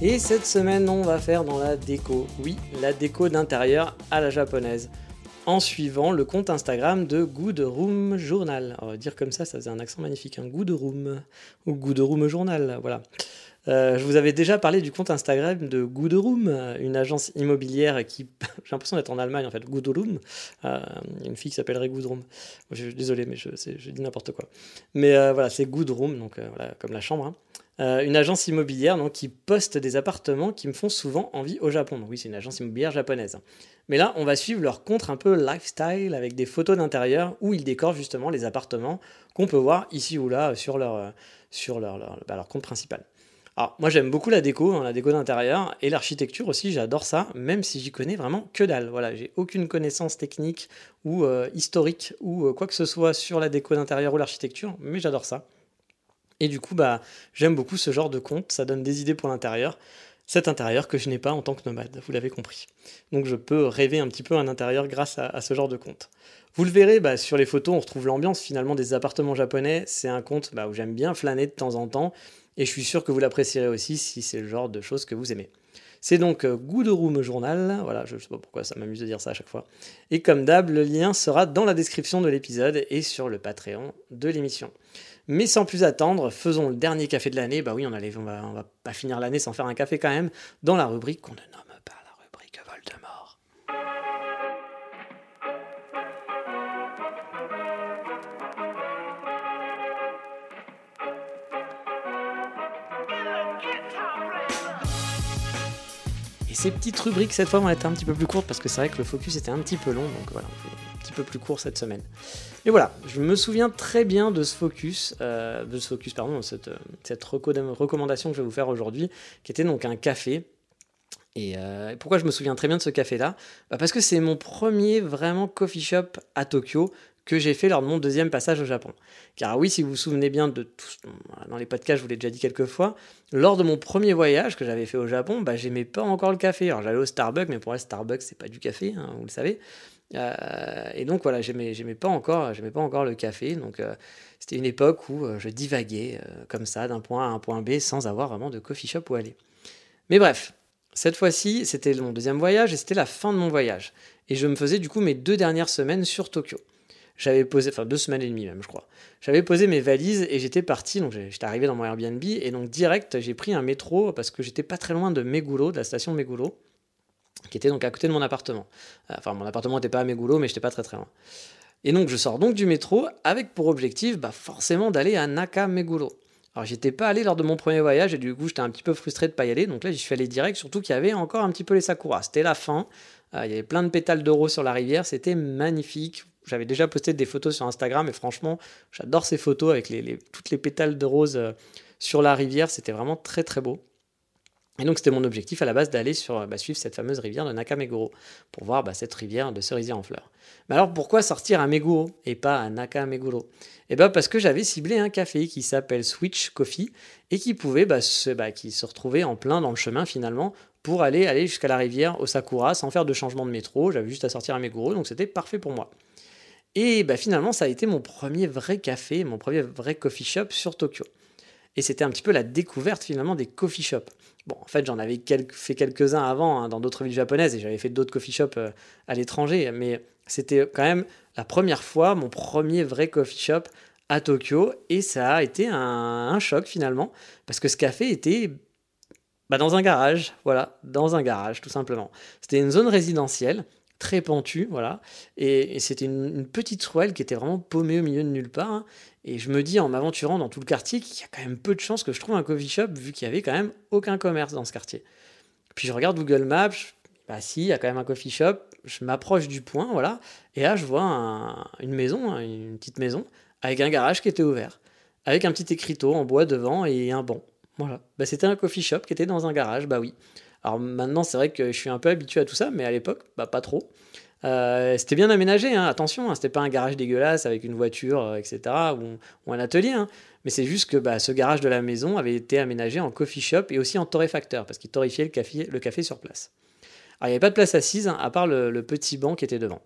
Et cette semaine, on va faire dans la déco. Oui, la déco d'intérieur à la japonaise. En suivant le compte Instagram de Good Room Journal. Va dire comme ça, ça faisait un accent magnifique. Un Good Room. Ou Good Room Journal. Voilà. Euh, je vous avais déjà parlé du compte Instagram de Good Room, une agence immobilière qui, j'ai l'impression d'être en Allemagne en fait, Good Room. Euh, une fille qui s'appellerait Good Room. Je, désolé, mais je, dis n'importe quoi. Mais euh, voilà, c'est Good Room, donc voilà, comme la chambre. Hein. Euh, une agence immobilière donc, qui poste des appartements qui me font souvent envie au Japon. Donc oui, c'est une agence immobilière japonaise. Mais là, on va suivre leur contre un peu lifestyle avec des photos d'intérieur où ils décorent justement les appartements qu'on peut voir ici ou là sur leur, euh, sur leur, bah, leur compte principal. Alors, moi j'aime beaucoup la déco, hein, la déco d'intérieur et l'architecture aussi, j'adore ça, même si j'y connais vraiment que dalle. Voilà, j'ai aucune connaissance technique ou euh, historique ou quoi que ce soit sur la déco d'intérieur ou l'architecture, mais j'adore ça. Et du coup, bah, j'aime beaucoup ce genre de compte, ça donne des idées pour l'intérieur. Cet intérieur que je n'ai pas en tant que nomade, vous l'avez compris. Donc je peux rêver un petit peu un intérieur grâce à, ce genre de compte. Vous le verrez, bah, sur les photos, on retrouve l'ambiance finalement des appartements japonais. C'est un compte bah, où j'aime bien flâner de temps en temps, et je suis sûr que vous l'apprécierez aussi si c'est le genre de choses que vous aimez. C'est donc euh, Good Room Journal, voilà, je ne sais pas pourquoi ça m'amuse de dire ça à chaque fois. Et comme d'hab, le lien sera dans la description de l'épisode et sur le Patreon de l'émission. Mais sans plus attendre, faisons le dernier café de l'année. Bah oui, on, allait, on, va, va pas finir l'année sans faire un café quand même, dans la rubrique qu'on ne nomme ces petites rubriques, cette fois, vont être un petit peu plus courtes parce que c'est vrai que le focus était un petit peu long, donc voilà, un petit peu plus court cette semaine. Et voilà, je me souviens très bien de ce focus, euh, de ce focus, pardon, cette, euh, recommandation que je vais vous faire aujourd'hui, qui était donc un café. Et euh, pourquoi je me souviens très bien de ce café-là? Bah Parce que c'est mon premier vraiment coffee shop à Tokyo que j'ai fait lors de mon deuxième passage au Japon. Car oui, si vous vous souvenez bien de tout, dans les podcasts, je vous l'ai déjà dit quelques fois, lors de mon premier voyage que j'avais fait au Japon, bah, j'aimais pas encore le café. Alors j'allais au Starbucks, mais pour moi, Starbucks, c'est pas du café, hein, vous le savez. Euh, et donc voilà, j'aimais, j'aimais pas encore, j'aimais pas encore le café. Donc euh, c'était une époque où euh, je divaguais comme ça d'un point A à un point B sans avoir vraiment de coffee shop où aller. Mais bref, cette fois-ci, c'était mon deuxième voyage et c'était la fin de mon voyage. Et je me faisais du coup mes deux dernières semaines sur Tokyo. J'avais posé, enfin deux semaines et demie même, je crois. J'avais posé mes valises et j'étais parti. Donc j'étais arrivé dans mon Airbnb et donc direct, j'ai pris un métro parce que j'étais pas très loin de Meguro, de la station Meguro qui était donc à côté de mon appartement. Euh, enfin, mon appartement n'était pas à Meguro, mais j'étais pas très très loin. Et donc, je sors donc du métro avec pour objectif bah, forcément d'aller à Naka Meguro. Alors, j'étais pas allé lors de mon premier voyage et du coup, j'étais un petit peu frustré de pas y aller. Donc là, j'y suis allé direct, surtout qu'il y avait encore un petit peu les sakuras. C'était la fin. Euh, il y avait plein de pétales de rose sur la rivière. C'était magnifique. J'avais déjà posté des photos sur Instagram et franchement, j'adore ces photos avec toutes les pétales de rose euh, sur la rivière. C'était vraiment très très beau. Et donc c'était mon objectif à la base d'aller sur bah, suivre cette fameuse rivière de Nakameguro pour voir bah, cette rivière de cerisier en fleurs. Mais alors pourquoi sortir à Meguro et pas à Nakameguro? Eh bien parce que j'avais ciblé un café qui s'appelle Switch Coffee et qui pouvait bah, se, qui se retrouvait en plein dans le chemin finalement pour aller, aller jusqu'à la rivière Osakura sans faire de changement de métro. J'avais juste à sortir à Meguro donc c'était parfait pour moi. Et bah, finalement ça a été mon premier vrai café, mon premier vrai coffee shop sur Tokyo. Et c'était un petit peu la découverte finalement des coffee shops. Bon, en fait, j'en avais fait quelques-uns avant hein, dans d'autres villes japonaises et j'avais fait d'autres coffee shops euh, à l'étranger, mais c'était quand même la première fois, mon premier vrai coffee shop à Tokyo et ça a été un, choc finalement parce que ce café était bah, dans un garage, voilà, dans un garage tout simplement. C'était une zone résidentielle très pentue, voilà, et, c'était une, petite ruelle qui était vraiment paumée au milieu de nulle part. Hein. Et je me dis en m'aventurant dans tout le quartier qu'il y a quand même peu de chances que je trouve un coffee shop vu qu'il y avait quand même aucun commerce dans ce quartier. Puis je regarde Google Maps, bah si, il y a quand même un coffee shop, je m'approche du point, voilà, et là je vois une maison, hein, une petite maison, avec un garage qui était ouvert, avec un petit écriteau en bois devant et un banc. Voilà. Bah, c'était un coffee shop qui était dans un garage, bah oui. Alors maintenant, c'est vrai que je suis un peu habitué à tout ça, mais à l'époque, bah, pas trop. Euh, c'était bien aménagé, hein, attention, hein, c'était pas un garage dégueulasse avec une voiture, euh, etc., ou, un atelier. Hein. mais c'est juste que bah, ce garage de la maison avait été aménagé en coffee shop et aussi en torréfacteur, parce qu'il torréfiait le café, le café sur place. Alors il n'y avait pas de place assise, à part le petit banc qui était devant.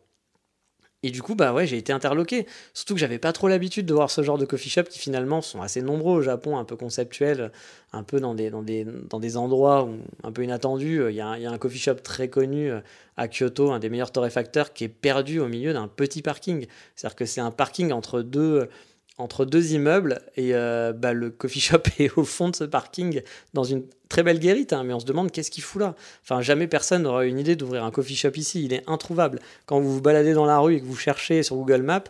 Et du coup, bah ouais, j'ai été interloqué. Surtout que j'avais pas trop l'habitude de voir ce genre de coffee shop qui finalement sont assez nombreux au Japon, un peu conceptuels, un peu dans des, dans des, dans des endroits un peu inattendus. Il y, a, il y, a, un coffee shop très connu à Kyoto, un des meilleurs torréfacteurs, qui est perdu au milieu d'un petit parking. C'est-à-dire que c'est un parking entre deux, entre deux immeubles et euh, bah, le coffee shop est au fond de ce parking dans une très belle guérite, hein, mais on se demande qu'est-ce qu'il fout là. Enfin, jamais personne n'aura une idée d'ouvrir un coffee shop ici, il est introuvable. Quand vous vous baladez dans la rue et que vous cherchez sur Google Maps,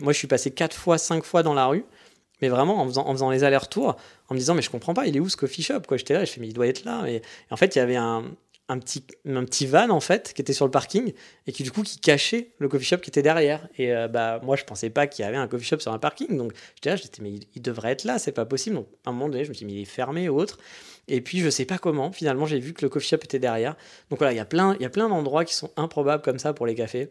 moi je suis passé 4 fois, 5 fois dans la rue, mais vraiment en faisant, en faisant les allers-retours, en me disant mais je comprends pas, il est où ce coffee shop quoi? J'étais là, je fais mais il doit être là. Et, en fait, il y avait un, un petit, van en fait qui était sur le parking et qui du coup qui cachait le coffee shop qui était derrière. Et euh, bah moi je pensais pas qu'il y avait un coffee shop sur un parking. Donc j'étais là j'étais mais il, devrait être là c'est pas possible. Donc à un moment donné je me suis dit mais il est fermé ou autre. Et puis je sais pas comment finalement j'ai vu que le coffee shop était derrière. Donc voilà il y a plein il y a plein d'endroits qui sont improbables comme ça pour les cafés.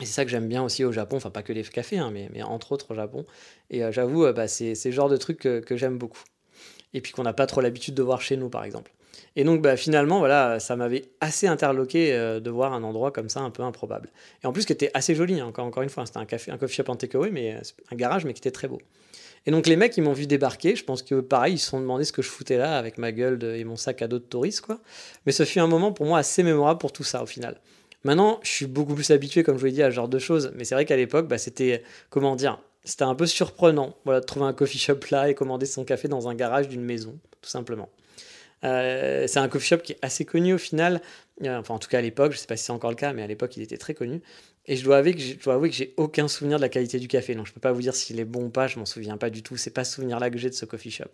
Et c'est ça que j'aime bien aussi au Japon, enfin pas que les cafés, hein, mais, mais, entre autres au Japon. Et euh, j'avoue, euh, bah, c'est le genre de truc que, que j'aime beaucoup. Et puis qu'on n'a pas trop l'habitude de voir chez nous, par exemple. Et donc bah, finalement, voilà, ça m'avait assez interloqué euh, de voir un endroit comme ça un peu improbable. Et en plus, qui était assez joli, hein, encore, encore une fois, c'était un, café, un coffee shop en takeaway, mais euh, un garage, mais qui était très beau. Et donc les mecs, ils m'ont vu débarquer. Je pense que pareil, ils se sont demandé ce que je foutais là avec ma gueule et mon sac à dos de touriste, quoi. Mais ce fut un moment pour moi assez mémorable pour tout ça au final. Maintenant, je suis beaucoup plus habitué, comme je vous l'ai dit, à ce genre de choses. Mais c'est vrai qu'à l'époque, bah, c'était, comment dire, c'était un peu surprenant voilà, de trouver un coffee shop là et commander son café dans un garage d'une maison, tout simplement. Euh, c'est un coffee shop qui est assez connu au final. Euh, enfin, en tout cas à l'époque, je sais pas si c'est encore le cas, mais à l'époque, il était très connu. Et je dois avouer que, je j'ai aucun souvenir de la qualité du café. Donc, je peux pas vous dire s'il est bon ou pas, je m'en souviens pas du tout. C'est pas ce souvenir-là que j'ai de ce coffee shop.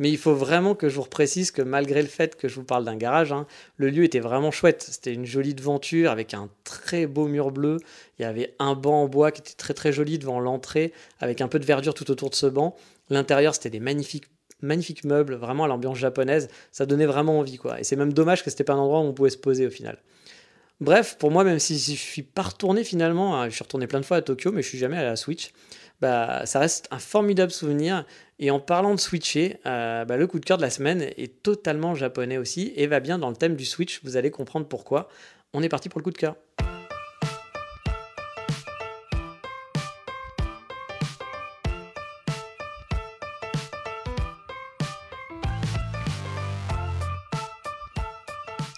Mais il faut vraiment que je vous précise que malgré le fait que je vous parle d'un garage, hein, le lieu était vraiment chouette. C'était une jolie devanture avec un très beau mur bleu. Il y avait un banc en bois qui était très très joli devant l'entrée, avec un peu de verdure tout autour de ce banc. L'intérieur, c'était des magnifiques magnifiques meubles, vraiment à l'ambiance japonaise, ça donnait vraiment envie quoi. Et c'est même dommage que c'était pas un endroit où on pouvait se poser au final. Bref, pour moi, même si je suis pas retourné finalement, hein, je suis retourné plein de fois à Tokyo, mais je suis jamais à la Switch, bah, ça reste un formidable souvenir. Et en parlant de switcher, euh, bah, le coup de cœur de la semaine est totalement japonais aussi et va bien dans le thème du Switch, vous allez comprendre pourquoi. On est parti pour le coup de cœur.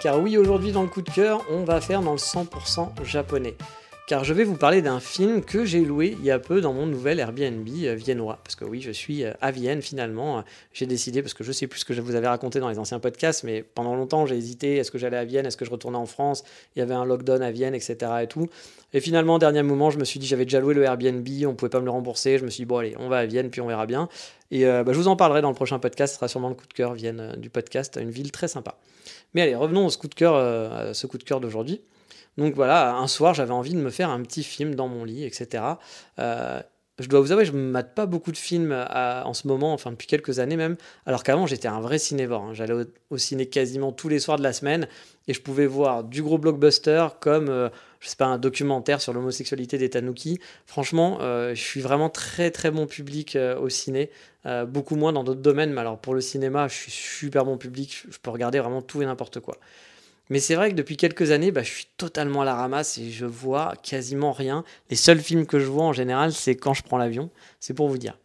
Car oui, aujourd'hui dans le coup de cœur, on va faire dans le 100% japonais. Car je vais vous parler d'un film que j'ai loué il y a peu dans mon nouvel Airbnb euh, viennois. Parce que oui, je suis euh, à Vienne finalement. J'ai décidé, parce que je sais plus ce que je vous avais raconté dans les anciens podcasts, mais pendant longtemps j'ai hésité, est-ce que j'allais à Vienne, est-ce que je retournais en France, il y avait un lockdown à Vienne, etc. Et tout. Et finalement, dernier moment, je me suis dit, j'avais déjà loué le Airbnb, on pouvait pas me le rembourser. Je me suis dit, bon allez, on va à Vienne, puis on verra bien. Et euh, bah, je vous en parlerai dans le prochain podcast, ce sera sûrement le coup de cœur Vienne du podcast, une ville très sympa. Mais allez, revenons au coup de cœur, euh, à ce coup de cœur d'aujourd'hui. Donc voilà, un soir, j'avais envie de me faire un petit film dans mon lit, etc. Euh, je dois vous avouer, je ne mate pas beaucoup de films en ce moment, enfin depuis quelques années même, alors qu'avant j'étais un vrai cinévore. Hein. J'allais au, ciné quasiment tous les soirs de la semaine et je pouvais voir du gros blockbuster comme, euh, je sais pas, un documentaire sur l'homosexualité des Tanuki. Franchement, je suis vraiment très très bon public au ciné. Euh, beaucoup moins dans d'autres domaines, mais alors pour le cinéma, je suis super bon public, je peux regarder vraiment tout et n'importe quoi. Mais c'est vrai que depuis quelques années, bah, je suis totalement à la ramasse et je vois quasiment rien. Les seuls films que je vois en général, c'est quand je prends l'avion, c'est pour vous dire.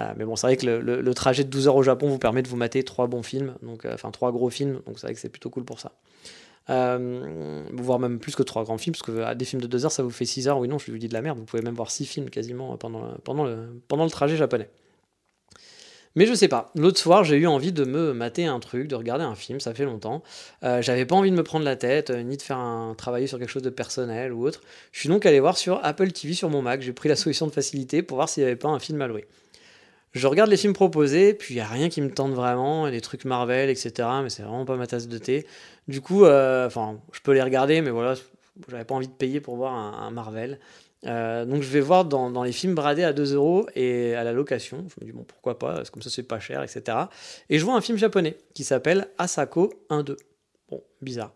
Euh, mais bon, c'est vrai que le, trajet de 12 heures au Japon vous permet de vous mater trois bons films, donc, euh, enfin trois gros films, donc c'est vrai que c'est plutôt cool pour ça. Voire même plus que trois grands films, parce que des films de 2 heures, ça vous fait 6 heures. Oui, non, je vous dis de la merde, vous pouvez même voir 6 films quasiment pendant, pendant, le, pendant le trajet japonais. Mais je sais pas. L'autre soir, j'ai eu envie de me mater un truc, de regarder un film, ça fait longtemps. Euh, j'avais pas envie de me prendre la tête, euh, ni de faire un travailler sur quelque chose de personnel ou autre. Je suis donc allé voir sur Apple TV sur mon Mac. J'ai pris la solution de facilité pour voir s'il n'y avait pas un film à louer. Je regarde les films proposés, puis il n'y a rien qui me tente vraiment, des trucs Marvel, etc. Mais c'est vraiment pas ma tasse de thé. Du coup, euh, enfin, je peux les regarder, mais voilà, j'avais pas envie de payer pour voir un, Marvel. donc je vais voir dans, les films bradés à 2 euros et à la location. Je me dis bon pourquoi pas, parce que comme ça c'est pas cher, etc. Et je vois un film japonais qui s'appelle Asako 1-2. Bon, bizarre.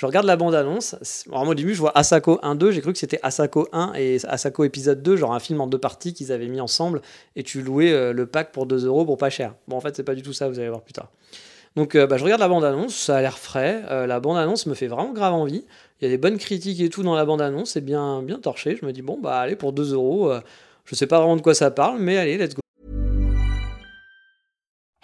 Je regarde la bande-annonce. Alors, au début, je vois Asako 1-2. J'ai cru que c'était Asako 1 et Asako épisode 2, genre un film en deux parties qu'ils avaient mis ensemble. Et tu louais euh, le pack pour 2 euros pour pas cher. Bon, en fait, c'est pas du tout ça, vous allez voir plus tard. Donc, euh, bah, je regarde la bande-annonce. Ça a l'air frais. Euh, la bande-annonce me fait vraiment grave envie. Il y a des bonnes critiques et tout dans la bande-annonce. C'est bien, bien torché. Je me dis, bon, bah, allez, pour 2 euros. je sais pas vraiment de quoi ça parle, mais allez, let's go.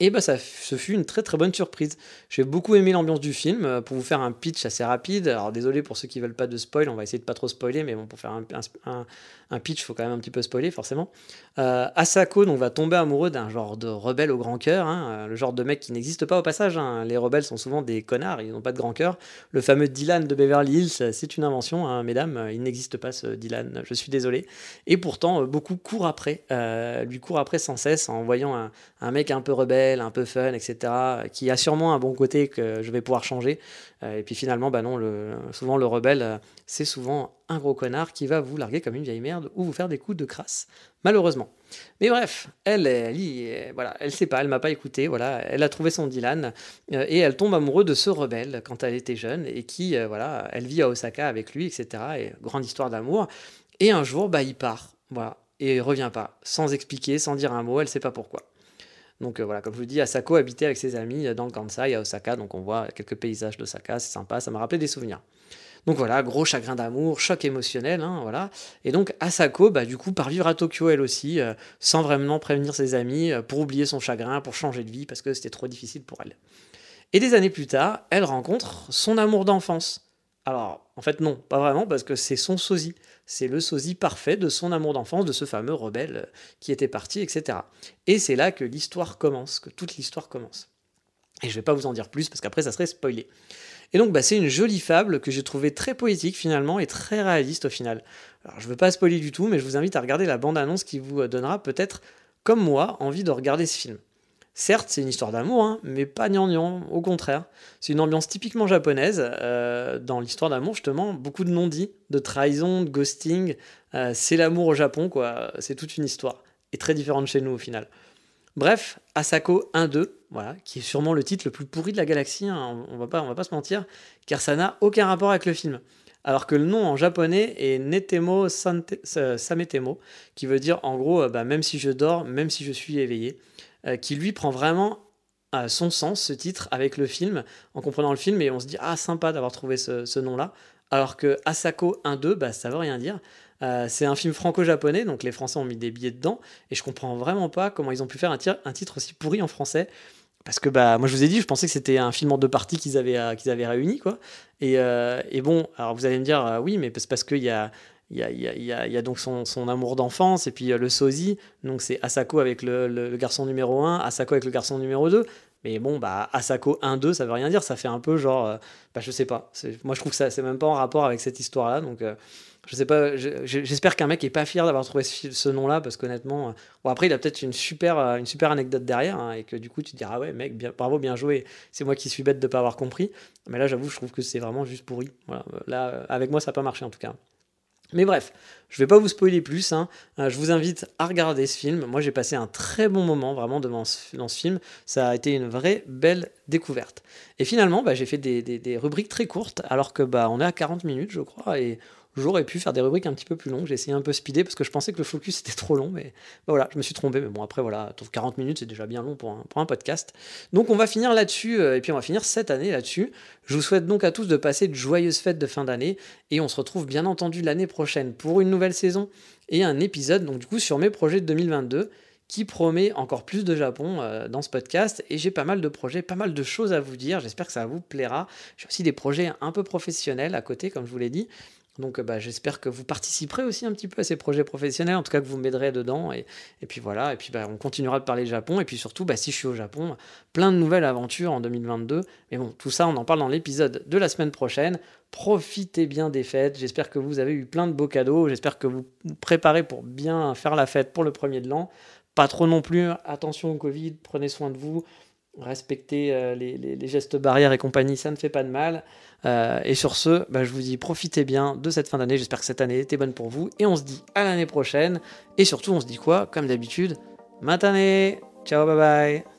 Et bah ça, ce fut une très très bonne surprise. J'ai beaucoup aimé l'ambiance du film. Euh, pour vous faire un pitch assez rapide, alors désolé pour ceux qui veulent pas de spoil, on va essayer de pas trop spoiler, mais pour faire un, un, un pitch, faut quand même un petit peu spoiler, forcément. Euh, Asako donc, va tomber amoureux d'un genre de rebelle au grand cœur, hein, euh, le genre de mec qui n'existe pas au passage. Hein. Les rebelles sont souvent des connards, ils n'ont pas de grand cœur. Le fameux Dylan de Beverly Hills, c'est une invention, hein, mesdames, il n'existe pas ce Dylan, je suis désolé. Et pourtant, euh, beaucoup courent après, lui courent après sans cesse en voyant un, mec un peu rebelle, un peu fun, etc., qui a sûrement un bon côté que je vais pouvoir changer. et puis finalement, bah non, le, souvent le rebelle, c'est souvent un gros connard qui va vous larguer comme une vieille merde ou vous faire des coups de crasse, malheureusement. Mais bref, elle, elle, voilà, elle sait pas, elle m'a pas écouté, voilà, elle a trouvé son Dylan euh, et elle tombe amoureuse de ce rebelle quand elle était jeune et qui, euh, voilà, elle vit à Osaka avec lui, etc. Et grande histoire d'amour. Et un jour, bah, il part, voilà, et il revient pas, sans expliquer, sans dire un mot, elle sait pas pourquoi. Donc euh, voilà, comme je vous dis, Asako habitait avec ses amis dans le Kansai à Osaka, donc on voit quelques paysages d'Osaka, c'est sympa, ça m'a rappelé des souvenirs. Donc voilà, gros chagrin d'amour, choc émotionnel, hein, voilà. Et donc Asako, bah, du coup, part vivre à Tokyo elle aussi, euh, sans vraiment prévenir ses amis, euh, pour oublier son chagrin, pour changer de vie, parce que c'était trop difficile pour elle. Et des années plus tard, elle rencontre son amour d'enfance. Alors, en fait, non, pas vraiment, parce que c'est son sosie. C'est le sosie parfait de son amour d'enfance, de ce fameux rebelle euh, qui était parti, etc. Et c'est là que l'histoire commence, que toute l'histoire commence. Et je vais pas vous en dire plus, parce qu'après, ça serait spoilé. Et donc, bah, c'est une jolie fable que j'ai trouvée très poétique finalement et très réaliste au final. Alors, je ne veux pas spoiler du tout, mais je vous invite à regarder la bande-annonce qui vous euh, donnera peut-être, comme moi, envie de regarder ce film. Certes, c'est une histoire d'amour, hein, mais pas gnangnan, au contraire. C'est une ambiance typiquement japonaise. Euh, dans l'histoire d'amour, justement, beaucoup de non-dits, de trahison, de ghosting. Euh, c'est l'amour au Japon, quoi. C'est toute une histoire. Et très différente chez nous au final. Bref, Asako 1-2, voilà, qui est sûrement le titre le plus pourri de la galaxie, hein, on, va pas, va pas se mentir, car ça n'a aucun rapport avec le film. Alors que le nom en japonais est Netemo Sametemo, qui veut dire en gros, euh, bah, même si je dors, même si je suis éveillé, euh, qui lui prend vraiment à son sens, ce titre, avec le film, en comprenant le film, et on se dit, ah, sympa d'avoir trouvé ce, nom-là. Alors que Asako 1-2, bah, ça veut rien dire. Euh, c'est un film franco-japonais, donc les Français ont mis des billets dedans, et je comprends vraiment pas comment ils ont pu faire un, titre aussi pourri en français. Parce que bah, moi je vous ai dit, je pensais que c'était un film en deux parties qu'ils avaient, euh, qu'ils avaient réuni. Quoi. Et, euh, et, bon, alors vous allez me dire, oui, mais c'est parce qu'il y a, il y a, donc son, amour d'enfance, et puis le sosie, donc c'est Asako avec le, garçon numéro 1, Asako avec le garçon numéro 2. Mais bon, bah, Asako 1-2, ça veut rien dire, ça fait un peu genre, bah, je sais pas. Moi je trouve que ça, c'est même pas en rapport avec cette histoire-là, donc je sais pas, j'espère qu'un mec est pas fier d'avoir trouvé ce, nom-là parce qu'honnêtement, euh, bon après il a peut-être une super, euh, une super anecdote derrière hein, et que du coup tu te diras ah ouais mec, bravo, bien joué. C'est moi qui suis bête de pas avoir compris. Mais là j'avoue, je trouve que c'est vraiment juste pourri. Là euh, avec moi ça n'a pas marché en tout cas. Mais bref, je vais pas vous spoiler plus. Hein. je vous invite à regarder ce film. Moi, j'ai passé un très bon moment vraiment devant dans ce film. Ça a été une vraie belle découverte. Et finalement, bah, j'ai fait des, des, des, rubriques très courtes, alors que bah, on est à 40 minutes, je crois, et J'aurais pu faire des rubriques un petit peu plus longues. J'ai essayé un peu speeder parce que je pensais que le focus était trop long. Mais voilà, je me suis trompé. Mais bon, après, voilà, 40 minutes, c'est déjà bien long pour un, pour un podcast. Donc, on va finir là-dessus. Euh, et puis, on va finir cette année là-dessus. Je vous souhaite donc à tous de passer de joyeuses fêtes de fin d'année. Et on se retrouve bien entendu l'année prochaine pour une nouvelle saison et un épisode, donc du coup, sur mes projets de 2022 qui promet encore plus de Japon euh, dans ce podcast. Et j'ai pas mal de projets, pas mal de choses à vous dire. J'espère que ça vous plaira. J'ai aussi des projets un peu professionnels à côté, comme je vous l'ai dit. Donc bah, j'espère que vous participerez aussi un petit peu à ces projets professionnels, en tout cas que vous m'aiderez dedans. Et, puis voilà, et puis bah, on continuera de parler Japon. Et puis surtout, bah, si je suis au Japon, plein de nouvelles aventures en 2022. Mais bon, tout ça, on en parle dans l'épisode de la semaine prochaine. Profitez bien des fêtes. J'espère que vous avez eu plein de beaux cadeaux. J'espère que vous vous préparez pour bien faire la fête pour le premier de l'an. Pas trop non plus. Attention au Covid, prenez soin de vous. Respectez euh, les, gestes barrières et compagnie, ça ne fait pas de mal. Euh, et sur ce, bah, je vous dis profitez bien de cette fin d'année. J'espère que cette année était bonne pour vous. Et on se dit à l'année prochaine. Et surtout, on se dit quoi? Comme d'habitude, matane Ciao, bye bye